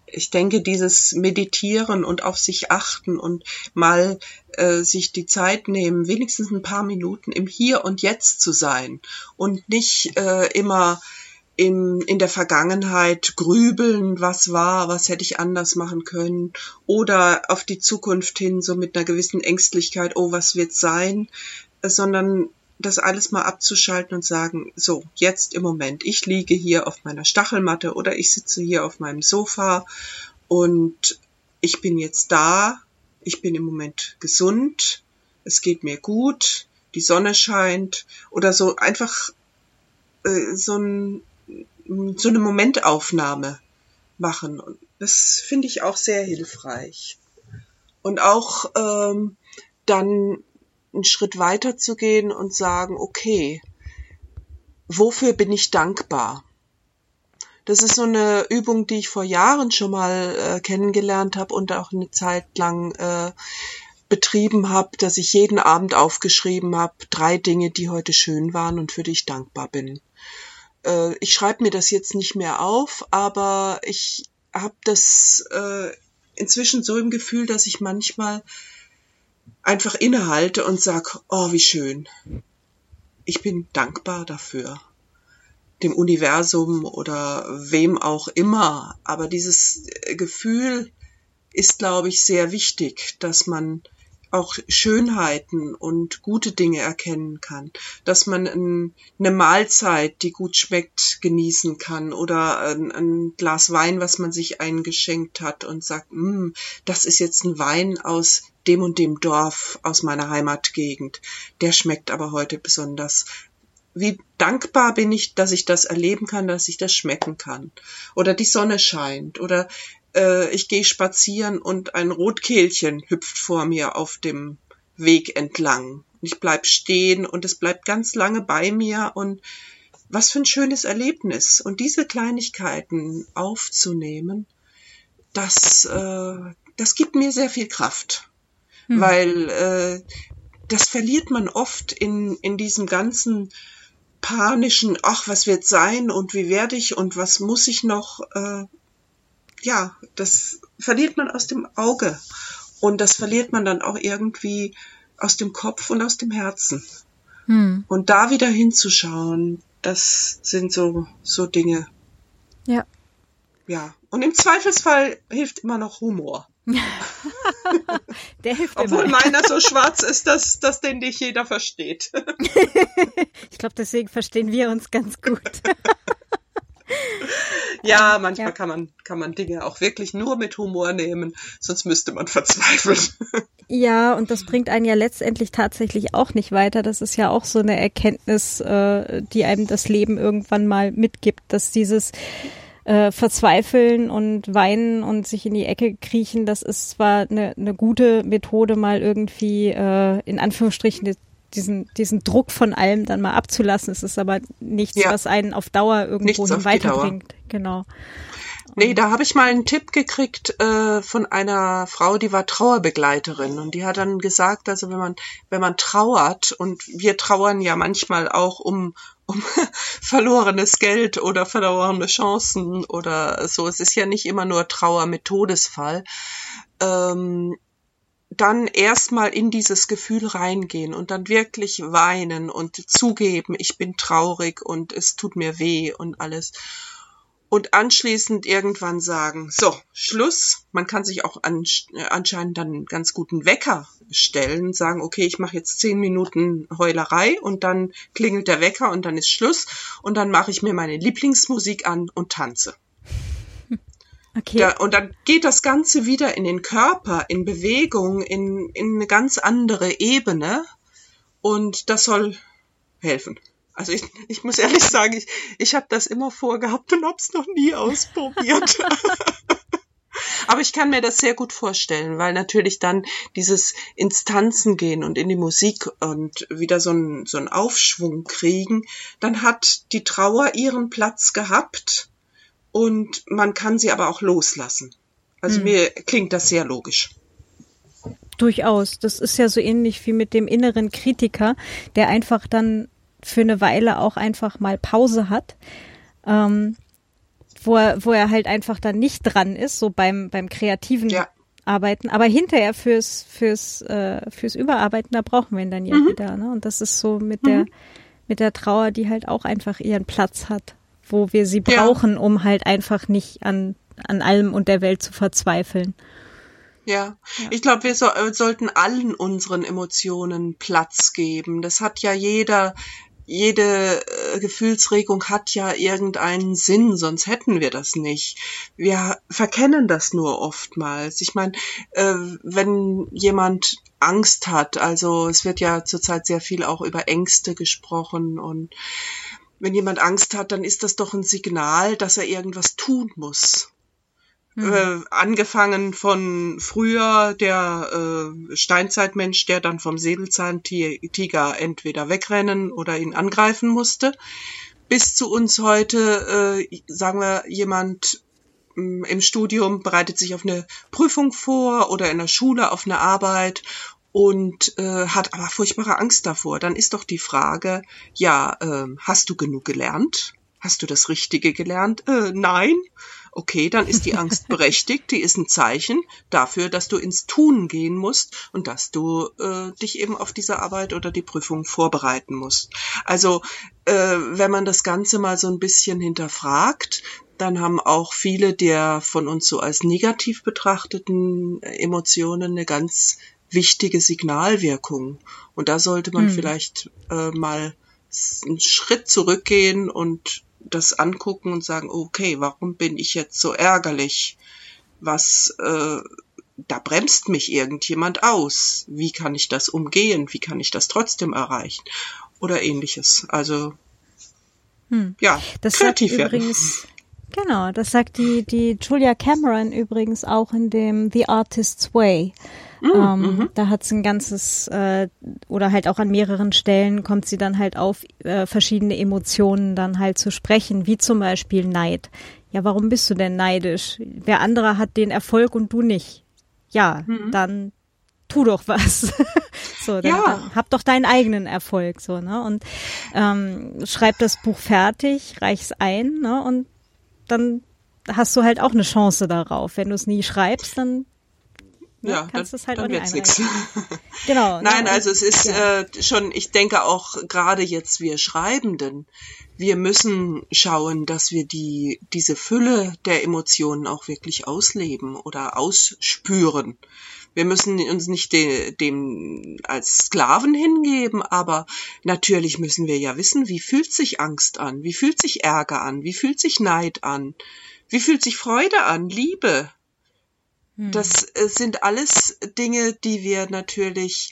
ich denke, dieses Meditieren und auf sich achten und mal äh, sich die Zeit nehmen, wenigstens ein paar Minuten im Hier und Jetzt zu sein und nicht äh, immer in, in der Vergangenheit grübeln, was war, was hätte ich anders machen können oder auf die Zukunft hin so mit einer gewissen Ängstlichkeit, oh, was wird sein, sondern das alles mal abzuschalten und sagen, so, jetzt im Moment, ich liege hier auf meiner Stachelmatte oder ich sitze hier auf meinem Sofa und ich bin jetzt da, ich bin im Moment gesund, es geht mir gut, die Sonne scheint oder so einfach äh, so, ein, so eine Momentaufnahme machen. Und das finde ich auch sehr hilfreich. Und auch ähm, dann einen Schritt weiter zu gehen und sagen, okay, wofür bin ich dankbar? Das ist so eine Übung, die ich vor Jahren schon mal äh, kennengelernt habe und auch eine Zeit lang äh, betrieben habe, dass ich jeden Abend aufgeschrieben habe, drei Dinge, die heute schön waren und für die ich dankbar bin. Äh, ich schreibe mir das jetzt nicht mehr auf, aber ich habe das äh, inzwischen so im Gefühl, dass ich manchmal einfach innehalte und sag, oh, wie schön. Ich bin dankbar dafür. Dem Universum oder wem auch immer. Aber dieses Gefühl ist, glaube ich, sehr wichtig, dass man auch Schönheiten und gute Dinge erkennen kann, dass man ein, eine Mahlzeit, die gut schmeckt, genießen kann oder ein, Glas Wein, was man sich eingeschenkt hat und sagt, mm, das ist jetzt ein Wein aus dem und dem Dorf aus meiner Heimatgegend. Der schmeckt aber heute besonders. Wie dankbar bin ich, dass ich das erleben kann, dass ich das schmecken kann. Oder die Sonne scheint. Oder äh, ich gehe spazieren und ein Rotkehlchen hüpft vor mir auf dem Weg entlang. Ich bleib stehen und es bleibt ganz lange bei mir und was für ein schönes Erlebnis. Und diese Kleinigkeiten aufzunehmen, das, äh, das gibt mir sehr viel Kraft. Hm. Weil äh, das verliert man oft in, in diesem ganzen panischen, ach, was wird sein und wie werde ich und was muss ich noch, äh, ja, das verliert man aus dem Auge. Und das verliert man dann auch irgendwie aus dem Kopf und aus dem Herzen. Hm. Und da wieder hinzuschauen, das sind so, so Dinge. Ja. Ja. Und im Zweifelsfall hilft immer noch Humor. Der hilft Obwohl immer. meiner so schwarz ist, dass, dass den nicht jeder versteht. ich glaube, deswegen verstehen wir uns ganz gut. ja, manchmal ja. kann man, kann man Dinge auch wirklich nur mit Humor nehmen, sonst müsste man verzweifeln. Ja, und das bringt einen ja letztendlich tatsächlich auch nicht weiter. Das ist ja auch so eine Erkenntnis, äh, die einem das Leben irgendwann mal mitgibt, dass dieses äh, verzweifeln und weinen und sich in die Ecke kriechen, das ist zwar eine, eine gute Methode, mal irgendwie äh, in Anführungsstrichen diesen, diesen Druck von allem dann mal abzulassen. Es ist aber nichts, ja. was einen auf Dauer irgendwo hin weiterbringt. Genau. Nee, da habe ich mal einen Tipp gekriegt äh, von einer Frau, die war Trauerbegleiterin und die hat dann gesagt, also wenn man wenn man trauert und wir trauern ja manchmal auch um um verlorenes Geld oder verlorene Chancen oder so. Es ist ja nicht immer nur Trauer mit Todesfall. Ähm, dann erstmal in dieses Gefühl reingehen und dann wirklich weinen und zugeben, ich bin traurig und es tut mir weh und alles. Und anschließend irgendwann sagen, so, Schluss. Man kann sich auch an, anscheinend dann einen ganz guten Wecker stellen, sagen, okay, ich mache jetzt zehn Minuten Heulerei und dann klingelt der Wecker und dann ist Schluss und dann mache ich mir meine Lieblingsmusik an und tanze. Okay. Da, und dann geht das Ganze wieder in den Körper, in Bewegung, in, in eine ganz andere Ebene. Und das soll helfen. Also ich, ich muss ehrlich sagen, ich, ich habe das immer vorgehabt und habe es noch nie ausprobiert. Aber ich kann mir das sehr gut vorstellen, weil natürlich dann dieses Instanzen gehen und in die Musik und wieder so einen, so einen Aufschwung kriegen, dann hat die Trauer ihren Platz gehabt und man kann sie aber auch loslassen. Also hm. mir klingt das sehr logisch. Durchaus. Das ist ja so ähnlich wie mit dem inneren Kritiker, der einfach dann für eine Weile auch einfach mal Pause hat. Ähm, wo er, wo er halt einfach dann nicht dran ist, so beim, beim kreativen ja. Arbeiten. Aber hinterher fürs, fürs, äh, fürs Überarbeiten, da brauchen wir ihn dann ja mhm. wieder. Ne? Und das ist so mit mhm. der, mit der Trauer, die halt auch einfach ihren Platz hat wo wir sie brauchen, ja. um halt einfach nicht an, an allem und der Welt zu verzweifeln. Ja, ja. ich glaube, wir so, äh, sollten allen unseren Emotionen Platz geben. Das hat ja jeder, jede äh, Gefühlsregung hat ja irgendeinen Sinn, sonst hätten wir das nicht. Wir verkennen das nur oftmals. Ich meine, äh, wenn jemand Angst hat, also es wird ja zurzeit sehr viel auch über Ängste gesprochen und wenn jemand Angst hat, dann ist das doch ein Signal, dass er irgendwas tun muss. Mhm. Äh, angefangen von früher der äh, Steinzeitmensch, der dann vom Säbelzahntiger entweder wegrennen oder ihn angreifen musste, bis zu uns heute, äh, sagen wir, jemand mm, im Studium bereitet sich auf eine Prüfung vor oder in der Schule auf eine Arbeit und äh, hat aber furchtbare Angst davor, dann ist doch die Frage, ja, äh, hast du genug gelernt? Hast du das Richtige gelernt? Äh, nein. Okay, dann ist die Angst berechtigt, die ist ein Zeichen dafür, dass du ins Tun gehen musst und dass du äh, dich eben auf diese Arbeit oder die Prüfung vorbereiten musst. Also äh, wenn man das Ganze mal so ein bisschen hinterfragt, dann haben auch viele der von uns so als negativ betrachteten Emotionen eine ganz wichtige Signalwirkung. Und da sollte man hm. vielleicht äh, mal einen Schritt zurückgehen und das angucken und sagen, okay, warum bin ich jetzt so ärgerlich? Was, äh, da bremst mich irgendjemand aus. Wie kann ich das umgehen? Wie kann ich das trotzdem erreichen? Oder ähnliches. Also, hm. ja, das kreativ werden. Übrigens, genau, das sagt die, die Julia Cameron übrigens auch in dem The Artist's Way. Mhm, ähm, mhm. Da hat sie ein ganzes, äh, oder halt auch an mehreren Stellen kommt sie dann halt auf äh, verschiedene Emotionen dann halt zu sprechen, wie zum Beispiel Neid. Ja, warum bist du denn neidisch? Wer andere hat den Erfolg und du nicht. Ja, mhm. dann tu doch was. so, dann, ja. dann hab doch deinen eigenen Erfolg, so, ne? Und ähm, schreib das Buch fertig, reich's ein, ne? Und dann hast du halt auch eine Chance darauf. Wenn du es nie schreibst, dann Ne? Ja, kannst dann, halt dann wird's nichts. genau. Nein, ja, also es ist ja. äh, schon, ich denke auch gerade jetzt wir Schreibenden, wir müssen schauen, dass wir die diese Fülle der Emotionen auch wirklich ausleben oder ausspüren. Wir müssen uns nicht de, dem als Sklaven hingeben, aber natürlich müssen wir ja wissen, wie fühlt sich Angst an, wie fühlt sich Ärger an, wie fühlt sich Neid an, wie fühlt sich Freude an, Liebe, hm. Das äh, sind alles Dinge, die wir natürlich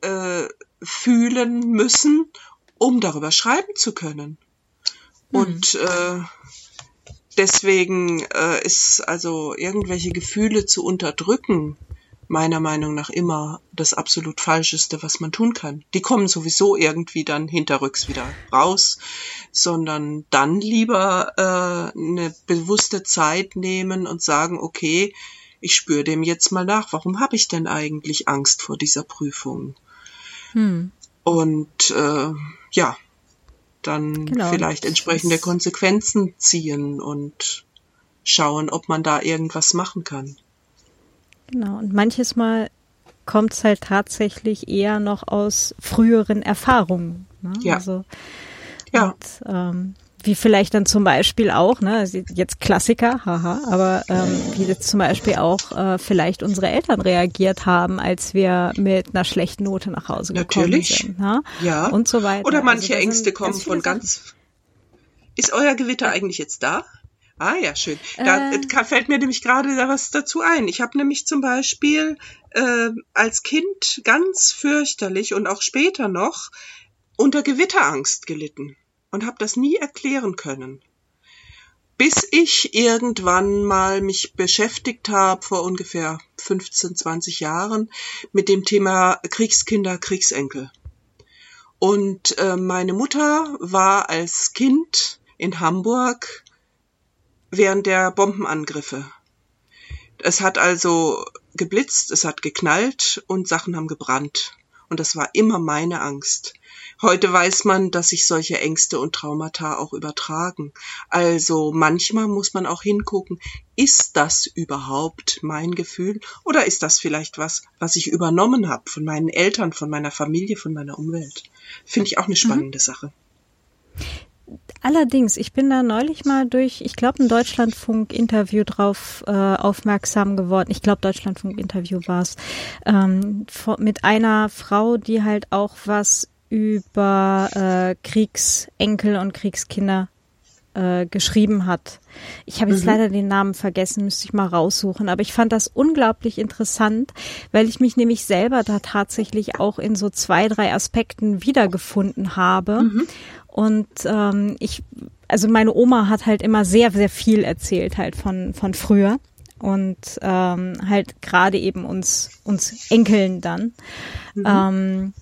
äh, fühlen müssen, um darüber schreiben zu können. Hm. Und äh, deswegen äh, ist also irgendwelche Gefühle zu unterdrücken, meiner Meinung nach immer das absolut Falscheste, was man tun kann. Die kommen sowieso irgendwie dann hinterrücks wieder raus, sondern dann lieber äh, eine bewusste Zeit nehmen und sagen, okay, ich spüre dem jetzt mal nach, warum habe ich denn eigentlich Angst vor dieser Prüfung? Hm. Und äh, ja, dann genau. vielleicht entsprechende Konsequenzen ziehen und schauen, ob man da irgendwas machen kann. Genau, und manches Mal kommt es halt tatsächlich eher noch aus früheren Erfahrungen. Ne? Ja. Also, Ja. Und, ähm, wie vielleicht dann zum Beispiel auch, ne, also jetzt Klassiker, haha, aber ähm, wie jetzt zum Beispiel auch äh, vielleicht unsere Eltern reagiert haben, als wir mit einer schlechten Note nach Hause gekommen Natürlich. sind. Ne? Ja. Und so weiter. Oder manche Also da sind Ängste kommen von ganz. Ist euer Gewitter eigentlich jetzt da? Ah ja, schön. Da Äh. fällt mir nämlich gerade da was dazu ein. Ich habe nämlich zum Beispiel äh, als Kind ganz fürchterlich und auch später noch unter Gewitterangst gelitten und habe das nie erklären können. Bis ich irgendwann mal mich beschäftigt habe, vor ungefähr 15, 20 Jahren, mit dem Thema Kriegskinder, Kriegsenkel. Und äh, meine Mutter war als Kind in Hamburg während der Bombenangriffe. Es hat also geblitzt, es hat geknallt und Sachen haben gebrannt. Und das war immer meine Angst. Heute weiß man, dass sich solche Ängste und Traumata auch übertragen. Also manchmal muss man auch hingucken, ist das überhaupt mein Gefühl oder ist das vielleicht was, was ich übernommen habe von meinen Eltern, von meiner Familie, von meiner Umwelt? Finde ich auch eine spannende Sache. Allerdings, ich bin da neulich mal durch, ich glaube, ein Deutschlandfunk-Interview drauf äh, aufmerksam geworden. Ich glaube, Deutschlandfunk-Interview war es. Ähm, mit einer Frau, die halt auch was über äh, Kriegsenkel und Kriegskinder äh, geschrieben hat. Ich habe jetzt Mhm. leider den Namen vergessen, müsste ich mal raussuchen. Aber ich fand das unglaublich interessant, weil ich mich nämlich selber da tatsächlich auch in so zwei, drei Aspekten wiedergefunden habe. Mhm. Und ähm, ich, also meine Oma hat halt immer sehr, sehr viel erzählt halt von, von früher. Und ähm, halt gerade eben uns, uns Enkeln dann. Ähm,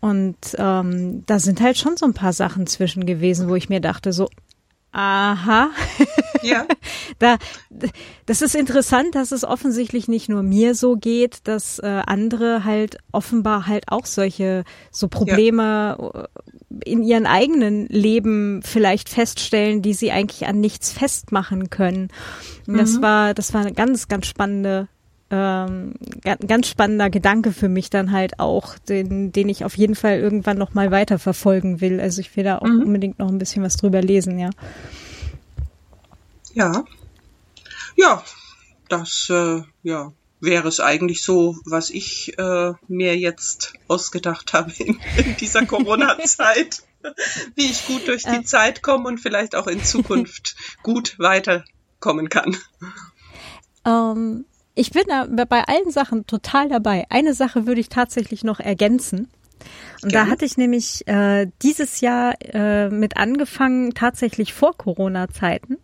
und ähm, da sind halt schon so ein paar Sachen zwischen gewesen, wo ich mir dachte, so, aha, Ja, da, das ist interessant, dass es offensichtlich nicht nur mir so geht, dass äh, andere halt offenbar halt auch solche so Probleme äh, in ihren eigenen Leben vielleicht feststellen, die sie eigentlich an nichts festmachen können. Und das war, das war eine ganz, ganz spannende ähm, ga- ganz spannender Gedanke für mich dann halt auch, den, den ich auf jeden Fall irgendwann noch mal weiterverfolgen will. Also ich will da auch unbedingt noch ein bisschen was drüber lesen, ja. Ja. Ja, das äh, ja, wäre es eigentlich so, was ich äh, mir jetzt ausgedacht habe in, in dieser Corona-Zeit. Wie ich gut durch die Zeit komme und vielleicht auch in Zukunft gut weiterkommen kann. Ähm, ich bin da bei allen Sachen total dabei. Eine Sache würde ich tatsächlich noch ergänzen. Und da Gerne. hatte ich nämlich äh, dieses Jahr äh, mit angefangen, tatsächlich vor Corona-Zeiten,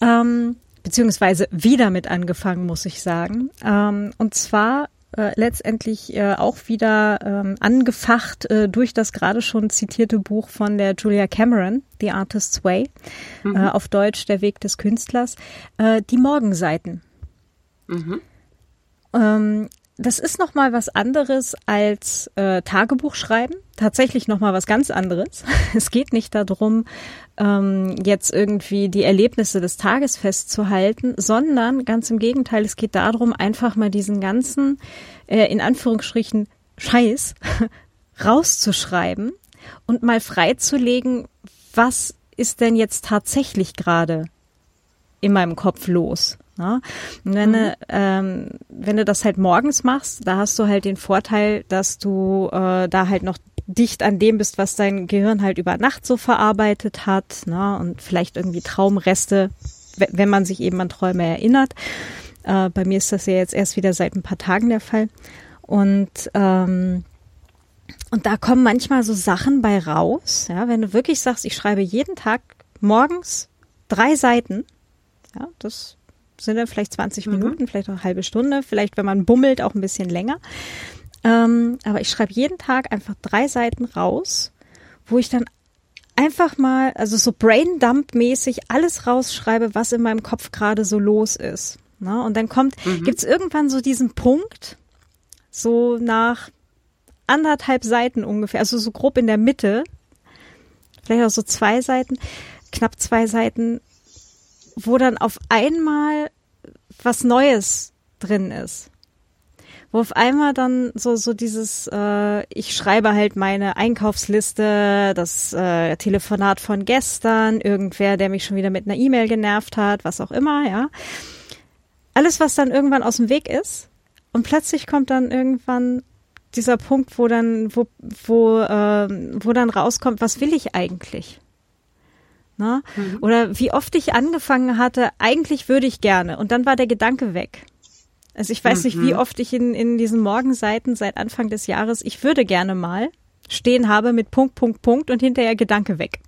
ähm, beziehungsweise wieder mit angefangen, muss ich sagen. Ähm, und zwar äh, letztendlich äh, auch wieder ähm, angefacht äh, durch das gerade schon zitierte Buch von der Julia Cameron, The Artist's Way, äh, auf Deutsch Der Weg des Künstlers, äh, die Morgenseiten. Ähm, das ist noch mal was anderes als äh, Tagebuch schreiben. Tatsächlich noch mal was ganz anderes. Es geht nicht darum, ähm, jetzt irgendwie die Erlebnisse des Tages festzuhalten, sondern ganz im Gegenteil, es geht darum, einfach mal diesen ganzen, äh, in Anführungsstrichen, Scheiß rauszuschreiben und mal freizulegen, was ist denn jetzt tatsächlich gerade in meinem Kopf los. Ne? Und wenn, du, ähm, wenn du das halt morgens machst, da hast du halt den Vorteil, dass du äh, da halt noch dicht an dem bist, was dein Gehirn halt über Nacht so verarbeitet hat ne? und vielleicht irgendwie Traumreste, we- wenn man sich eben an Träume erinnert. Äh, bei mir ist das ja jetzt erst wieder seit ein paar Tagen der Fall. Und ähm, und da kommen manchmal so Sachen bei raus, ja, wenn du wirklich sagst, ich schreibe jeden Tag morgens drei Seiten, ja, das sind dann vielleicht 20 Minuten, vielleicht auch eine halbe Stunde, vielleicht, wenn man bummelt, auch ein bisschen länger. Ähm, aber ich schreibe jeden Tag einfach drei Seiten raus, wo ich dann einfach mal, also so Braindump-mäßig alles rausschreibe, was in meinem Kopf gerade so los ist. Ne? Und dann kommt, gibt's irgendwann so diesen Punkt, so nach anderthalb Seiten ungefähr, also so grob in der Mitte, vielleicht auch so zwei Seiten, knapp zwei Seiten, wo dann auf einmal was Neues drin ist. wo auf einmal dann so so dieses, äh, ich schreibe halt meine Einkaufsliste, das äh, Telefonat von gestern, irgendwer, der mich schon wieder mit einer E-Mail genervt hat, was auch immer, ja. Alles, was dann irgendwann aus dem Weg ist und plötzlich kommt dann irgendwann dieser Punkt, wo dann, wo, wo, äh, wo dann rauskommt, was will ich eigentlich? Ne? Mhm. Oder wie oft ich angefangen hatte, eigentlich würde ich gerne. Und dann war der Gedanke weg. Also ich weiß mhm. nicht, wie mhm. oft ich in, in diesen Morgenseiten seit Anfang des Jahres, ich würde gerne mal stehen habe mit Punkt, Punkt, Punkt und hinterher Gedanke weg.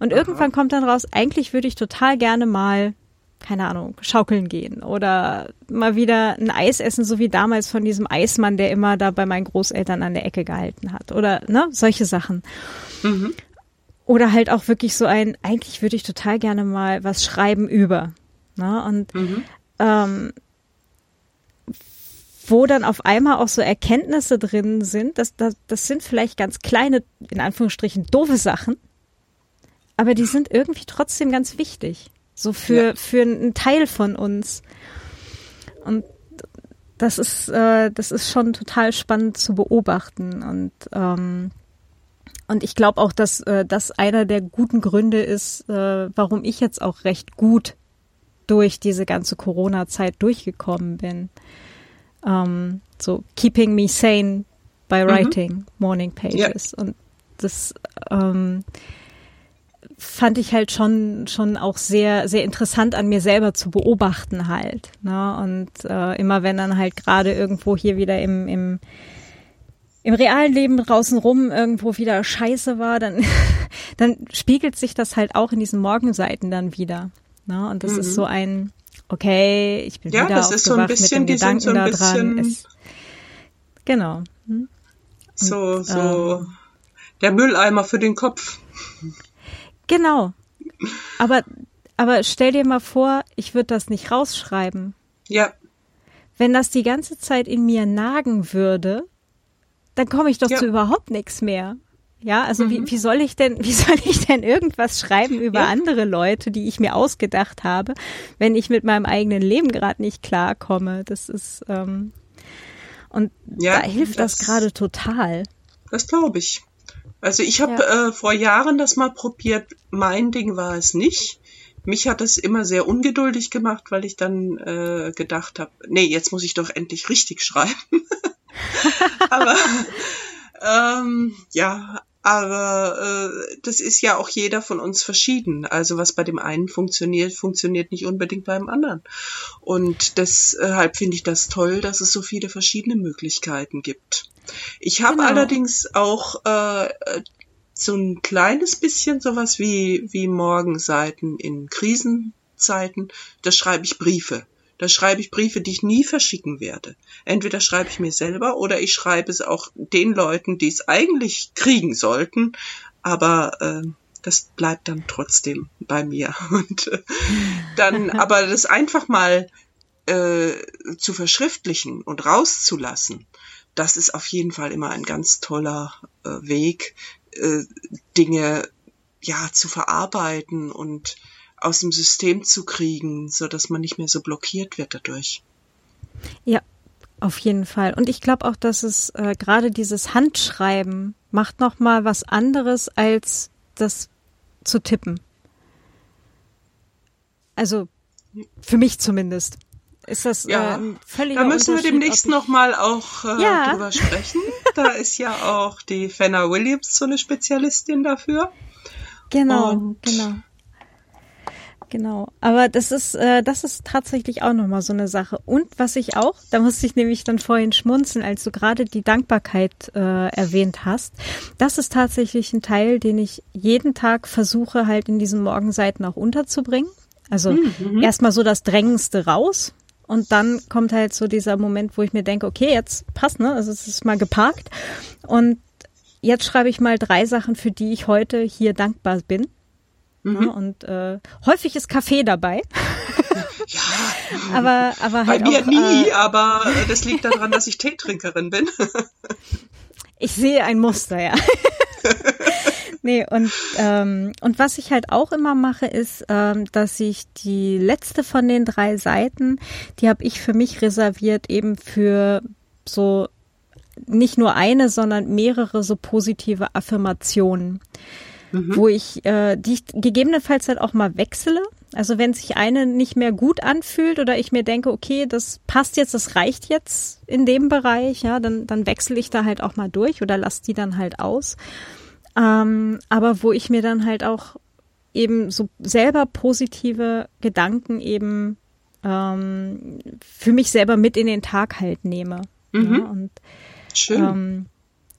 Und Aha. irgendwann kommt dann raus, eigentlich würde ich total gerne mal keine Ahnung, schaukeln gehen oder mal wieder ein Eis essen, so wie damals von diesem Eismann, der immer da bei meinen Großeltern an der Ecke gehalten hat oder ne, solche Sachen. Mhm. Oder halt auch wirklich so ein, eigentlich würde ich total gerne mal was schreiben über. Ne? Und mhm. ähm, wo dann auf einmal auch so Erkenntnisse drin sind, dass das, das sind vielleicht ganz kleine, in Anführungsstrichen, doofe Sachen, aber die sind irgendwie trotzdem ganz wichtig. So für, ja. für einen Teil von uns. Und das ist, äh, das ist schon total spannend zu beobachten. Und, ähm, und ich glaube auch, dass äh, das einer der guten Gründe ist, äh, warum ich jetzt auch recht gut durch diese ganze Corona-Zeit durchgekommen bin. Ähm, so keeping me sane by mhm. writing mhm. morning pages. Ja. Und das ähm, fand ich halt schon schon auch sehr sehr interessant an mir selber zu beobachten halt. Ne? Und äh, immer wenn dann halt gerade irgendwo hier wieder im im im realen Leben draußen rum irgendwo wieder Scheiße war, dann dann spiegelt sich das halt auch in diesen Morgenseiten dann wieder. Ne? Und das mhm. ist so ein okay, ich bin ja, wieder das aufgewacht ist so ein bisschen, mit dem Gedanken so da dran. Es, genau. Hm? Und, so so ähm, der Mülleimer für den Kopf. Genau. Aber, aber stell dir mal vor, ich würde das nicht rausschreiben. Ja. Wenn das die ganze Zeit in mir nagen würde, dann komme ich doch ja. zu überhaupt nichts mehr. Ja, also mhm. wie, wie soll ich denn, wie soll ich denn irgendwas schreiben über ja. andere Leute, die ich mir ausgedacht habe, wenn ich mit meinem eigenen Leben gerade nicht klarkomme? Das ist ähm, und ja, da hilft das, das gerade total. Das glaube ich. Also ich habe ja. äh, vor Jahren das mal probiert. Mein Ding war es nicht. Mich hat es immer sehr ungeduldig gemacht, weil ich dann äh, gedacht habe, nee, jetzt muss ich doch endlich richtig schreiben. aber ähm, ja, aber äh, das ist ja auch jeder von uns verschieden. Also was bei dem einen funktioniert, funktioniert nicht unbedingt beim anderen. Und deshalb finde ich das toll, dass es so viele verschiedene Möglichkeiten gibt. Ich habe genau. allerdings auch äh, so ein kleines bisschen sowas wie, wie Morgenseiten in Krisenzeiten. Da schreibe ich Briefe. Da schreibe ich Briefe, die ich nie verschicken werde. Entweder schreibe ich mir selber oder ich schreibe es auch den Leuten, die es eigentlich kriegen sollten. Aber äh, das bleibt dann trotzdem bei mir. Und äh, dann, aber das einfach mal äh, zu verschriftlichen und rauszulassen, das ist auf jeden Fall immer ein ganz toller äh, Weg, äh, Dinge ja zu verarbeiten und aus dem System zu kriegen, so dass man nicht mehr so blockiert wird dadurch. Ja, auf jeden Fall. Und ich glaube auch, dass es äh, gerade dieses Handschreiben macht noch mal was anderes als das zu tippen. Also für mich zumindest ist das ja. äh, völlig Da müssen wir demnächst nochmal auch äh, ja. drüber sprechen. Da ist ja auch die Fenna Williams so eine Spezialistin dafür. Genau, Und genau. Genau, aber das ist äh, das ist tatsächlich auch nochmal so eine Sache. Und was ich auch, da musste ich nämlich dann vorhin schmunzeln, als du gerade die Dankbarkeit äh, erwähnt hast. Das ist tatsächlich ein Teil, den ich jeden Tag versuche halt in diesen Morgenseiten auch unterzubringen. Also mhm. erstmal so das Drängendste raus, und dann kommt halt so dieser Moment, wo ich mir denke, okay, jetzt passt, ne? Also es ist mal geparkt. Und jetzt schreibe ich mal drei Sachen, für die ich heute hier dankbar bin. Mhm. Ja, und äh, häufig ist Kaffee dabei. Ja, aber aber halt bei mir auch, nie, äh, aber das liegt daran, dass ich Teetrinkerin bin. ich sehe ein Muster, ja. Nee, und, ähm, und was ich halt auch immer mache, ist, ähm, dass ich die letzte von den drei Seiten, die habe ich für mich reserviert, eben für so nicht nur eine, sondern mehrere so positive Affirmationen, mhm. wo ich, äh, die ich gegebenenfalls halt auch mal wechsle. Also wenn sich eine nicht mehr gut anfühlt oder ich mir denke, okay, das passt jetzt, das reicht jetzt in dem Bereich, ja, dann, dann wechsle ich da halt auch mal durch oder lasse die dann halt aus. Ähm, aber wo ich mir dann halt auch eben so selber positive Gedanken eben ähm, für mich selber mit in den Tag halt nehme. Mhm. Ja, und Schön. Ähm,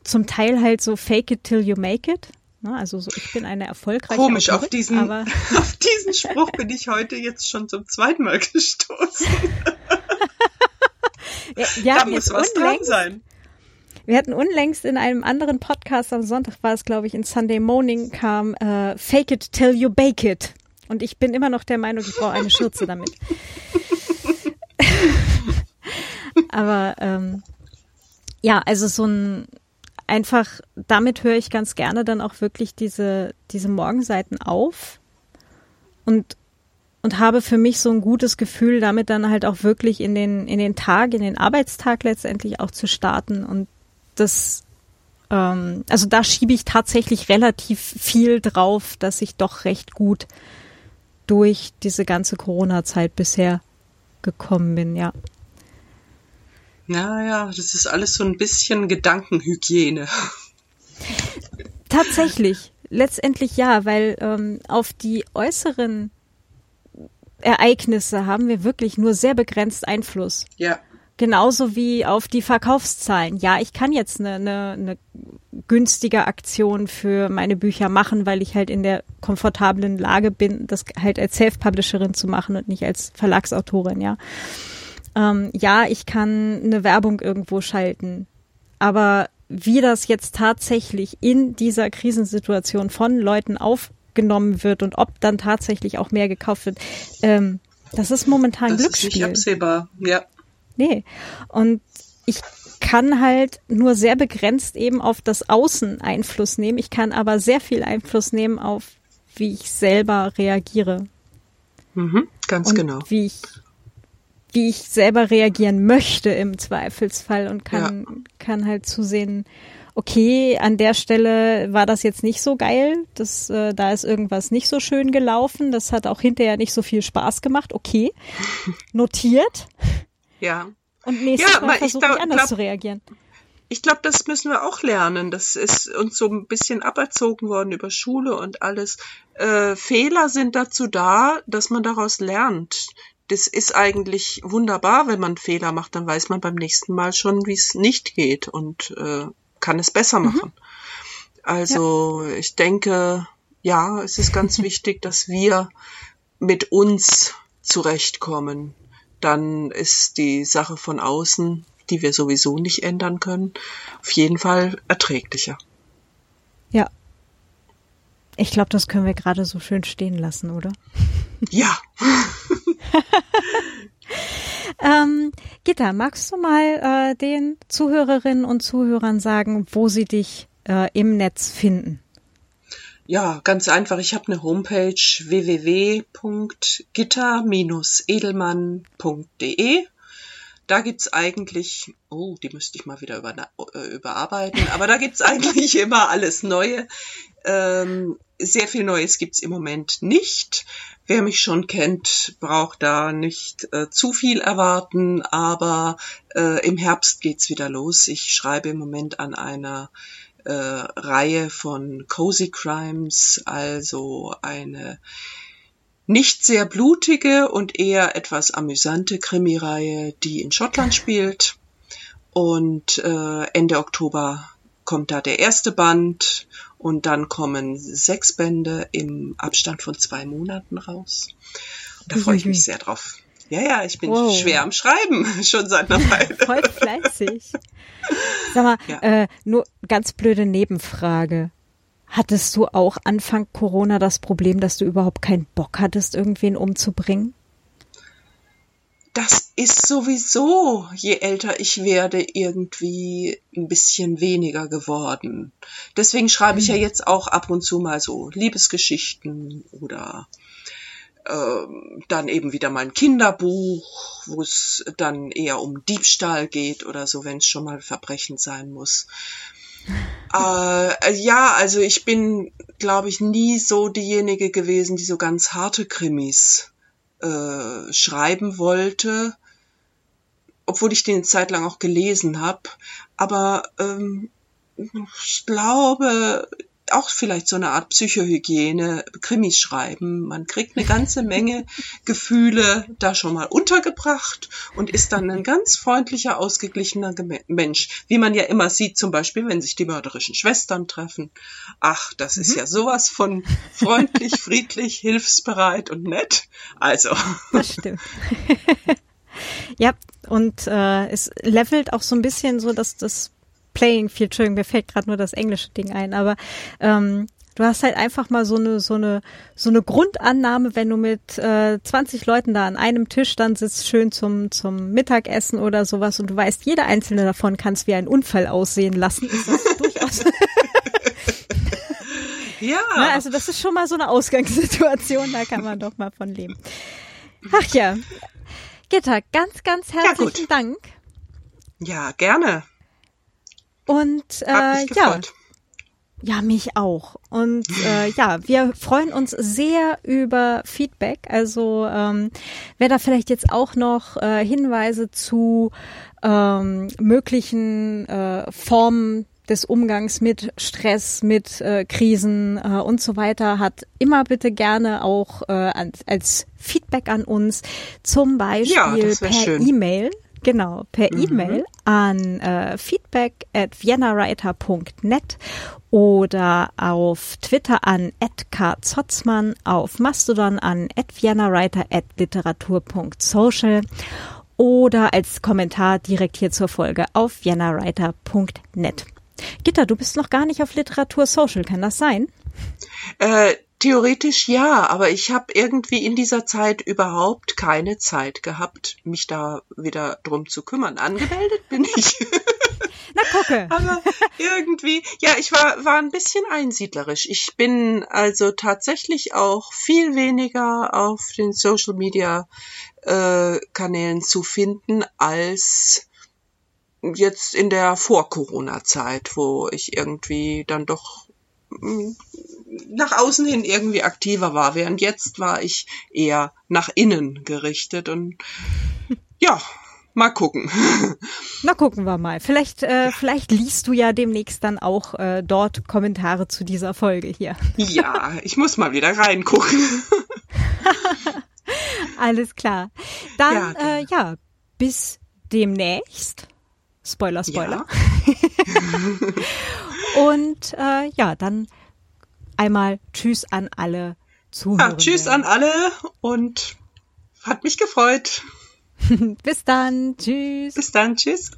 zum Teil halt so fake it till you make it. Ne? Also so, ich bin eine erfolgreiche Komisch, Autorin, auf diesen, aber auf diesen Spruch bin ich heute jetzt schon zum zweiten Mal gestoßen. ja, ja, da muss was dran sein. Wir hatten unlängst in einem anderen Podcast am Sonntag war es, glaube ich, in Sunday Morning kam äh, Fake it till you bake it. Und ich bin immer noch der Meinung, ich brauche eine Schürze damit. Aber ähm, ja, also so ein einfach, damit höre ich ganz gerne dann auch wirklich diese, diese Morgenseiten auf und, und habe für mich so ein gutes Gefühl, damit dann halt auch wirklich in den, in den Tag, in den Arbeitstag letztendlich auch zu starten und das, ähm, also da schiebe ich tatsächlich relativ viel drauf, dass ich doch recht gut durch diese ganze Corona-Zeit bisher gekommen bin, ja. Ja, ja, das ist alles so ein bisschen Gedankenhygiene. Tatsächlich, letztendlich ja, weil ähm, auf die äußeren Ereignisse haben wir wirklich nur sehr begrenzt Einfluss. Ja. Genauso wie auf die Verkaufszahlen. Ja, ich kann jetzt eine, eine, eine günstige Aktion für meine Bücher machen, weil ich halt in der komfortablen Lage bin, das halt als Self-Publisherin zu machen und nicht als Verlagsautorin, ja. Ähm, ja, ich kann eine Werbung irgendwo schalten, aber wie das jetzt tatsächlich in dieser Krisensituation von Leuten aufgenommen wird und ob dann tatsächlich auch mehr gekauft wird, ähm, das ist momentan das Glücksspiel. Das ist nicht absehbar, ja. Nee. Und ich kann halt nur sehr begrenzt eben auf das Außen Einfluss nehmen. Ich kann aber sehr viel Einfluss nehmen auf, wie ich selber reagiere. Mhm, ganz und genau. Wie ich wie ich selber reagieren möchte im Zweifelsfall und kann, ja. kann halt zusehen, okay, an der Stelle war das jetzt nicht so geil, das, äh, da ist irgendwas nicht so schön gelaufen, das hat auch hinterher nicht so viel Spaß gemacht, okay, notiert. Ja. Und nächstes ja, Mal versuche ich, anders glaub, zu reagieren. Ich glaube, das müssen wir auch lernen. Das ist uns so ein bisschen aberzogen worden über Schule und alles. Äh, Fehler sind dazu da, dass man daraus lernt das ist eigentlich wunderbar, wenn man Fehler macht, dann weiß man beim nächsten Mal schon, wie es nicht geht und äh, kann es besser mhm. machen. Mhm. Also ja. ich denke, ja, es ist ganz wichtig, dass wir mit uns zurechtkommen. Dann ist die Sache von außen, die wir sowieso nicht ändern können, auf jeden Fall erträglicher. Ja. Ich glaube, das können wir gerade so schön stehen lassen, oder? Ja. ähm, Gitta, magst du mal äh, den Zuhörerinnen und Zuhörern sagen, wo sie dich äh, im Netz finden? Ja, ganz einfach. Ich habe eine Homepage www.gitter-edelmann.de. Da gibt's eigentlich, oh, die müsste ich mal wieder über, äh, überarbeiten, aber da gibt's eigentlich immer alles Neue. Ähm, sehr viel Neues gibt's im Moment nicht. Wer mich schon kennt, braucht da nicht äh, zu viel erwarten, aber äh, im Herbst geht's wieder los. Ich schreibe im Moment an einer äh, Reihe von Cozy Crimes, also eine nicht sehr blutige und eher etwas amüsante Krimireihe, die in Schottland spielt. Und äh, Ende Oktober kommt da der erste Band und dann kommen sechs Bände im Abstand von zwei Monaten raus. Und da freue ich mich sehr drauf. Ja, ja, ich bin wow. schwer am Schreiben, schon seit einer Weile. Voll fleißig. Sag mal, ja. äh, nur ganz blöde Nebenfrage. Hattest du auch Anfang Corona das Problem, dass du überhaupt keinen Bock hattest, irgendwen umzubringen? Das ist sowieso, je älter ich werde, irgendwie ein bisschen weniger geworden. Deswegen schreibe ich ja mhm. jetzt auch ab und zu mal so Liebesgeschichten oder ähm, dann eben wieder mal ein Kinderbuch, wo es dann eher um Diebstahl geht oder so, wenn es schon mal Verbrechen sein muss. Äh, ja, also ich bin, glaube ich, nie so diejenige gewesen, die so ganz harte Krimis äh, schreiben wollte, obwohl ich den Zeit lang auch gelesen habe. Aber ähm, ich glaube, auch vielleicht so eine Art Psychohygiene, Krimis schreiben. Man kriegt eine ganze Menge Gefühle da schon mal untergebracht und ist dann ein ganz freundlicher, ausgeglichener Mensch. Wie man ja immer sieht, zum Beispiel, wenn sich die mörderischen Schwestern treffen. Ach, das ist mhm. ja sowas von freundlich, friedlich, hilfsbereit und nett. Also. Das stimmt. ja, und äh, es levelt auch so ein bisschen so, dass das Playing Field, Entschuldigung, mir fällt gerade nur das englische Ding ein, aber ähm, du hast halt einfach mal so eine so eine so eine Grundannahme, wenn du mit äh, 20 Leuten da an einem Tisch dann sitzt, schön zum zum Mittagessen oder sowas und du weißt, jeder einzelne davon kann es wie ein Unfall aussehen lassen, ist das durchaus Ja. Na, also das ist schon mal so eine Ausgangssituation, da kann man doch mal von leben. Ach ja. Gitta, ganz, ganz herzlichen ja, Dank. Ja, gerne. Und äh, ja. Ja, mich auch. Und äh, ja, wir freuen uns sehr über Feedback. Also ähm, wer da vielleicht jetzt auch noch äh, Hinweise zu ähm, möglichen äh, Formen des Umgangs mit Stress, mit äh, Krisen äh, und so weiter hat, immer bitte gerne auch äh, als, Feedback an uns, zum Beispiel ja, per E-Mail Genau, per mhm. E-Mail an äh, feedback at viennawriter.net oder auf Twitter an @kzotzmann, auf Mastodon an @viennawriter@literatur.social oder als Kommentar direkt hier zur Folge auf viennawriter.net. Gitter, du bist noch gar nicht auf Literatur Social, kann das sein? Äh, Theoretisch ja, aber ich habe irgendwie in dieser Zeit überhaupt keine Zeit gehabt, mich da wieder drum zu kümmern. Angemeldet bin ich. Na gucke. aber irgendwie, ja, ich war, war ein bisschen einsiedlerisch. Ich bin also tatsächlich auch viel weniger auf den Social Media äh, Kanälen zu finden als jetzt in der Vor-Corona-Zeit, wo ich irgendwie dann doch nach außen hin irgendwie aktiver war, während jetzt war ich eher nach innen gerichtet und ja, mal gucken. Na gucken wir mal. Vielleicht, äh, vielleicht liest du ja demnächst dann auch äh, dort Kommentare zu dieser Folge hier. Ja, ich muss mal wieder reingucken. Alles klar. Dann ja, äh, ja, bis demnächst. Spoiler, Spoiler. Ja. Und äh, ja, dann einmal Tschüss an alle Zuhörer. Ja, tschüss an alle und hat mich gefreut. Bis dann. Tschüss. Bis dann. Tschüss.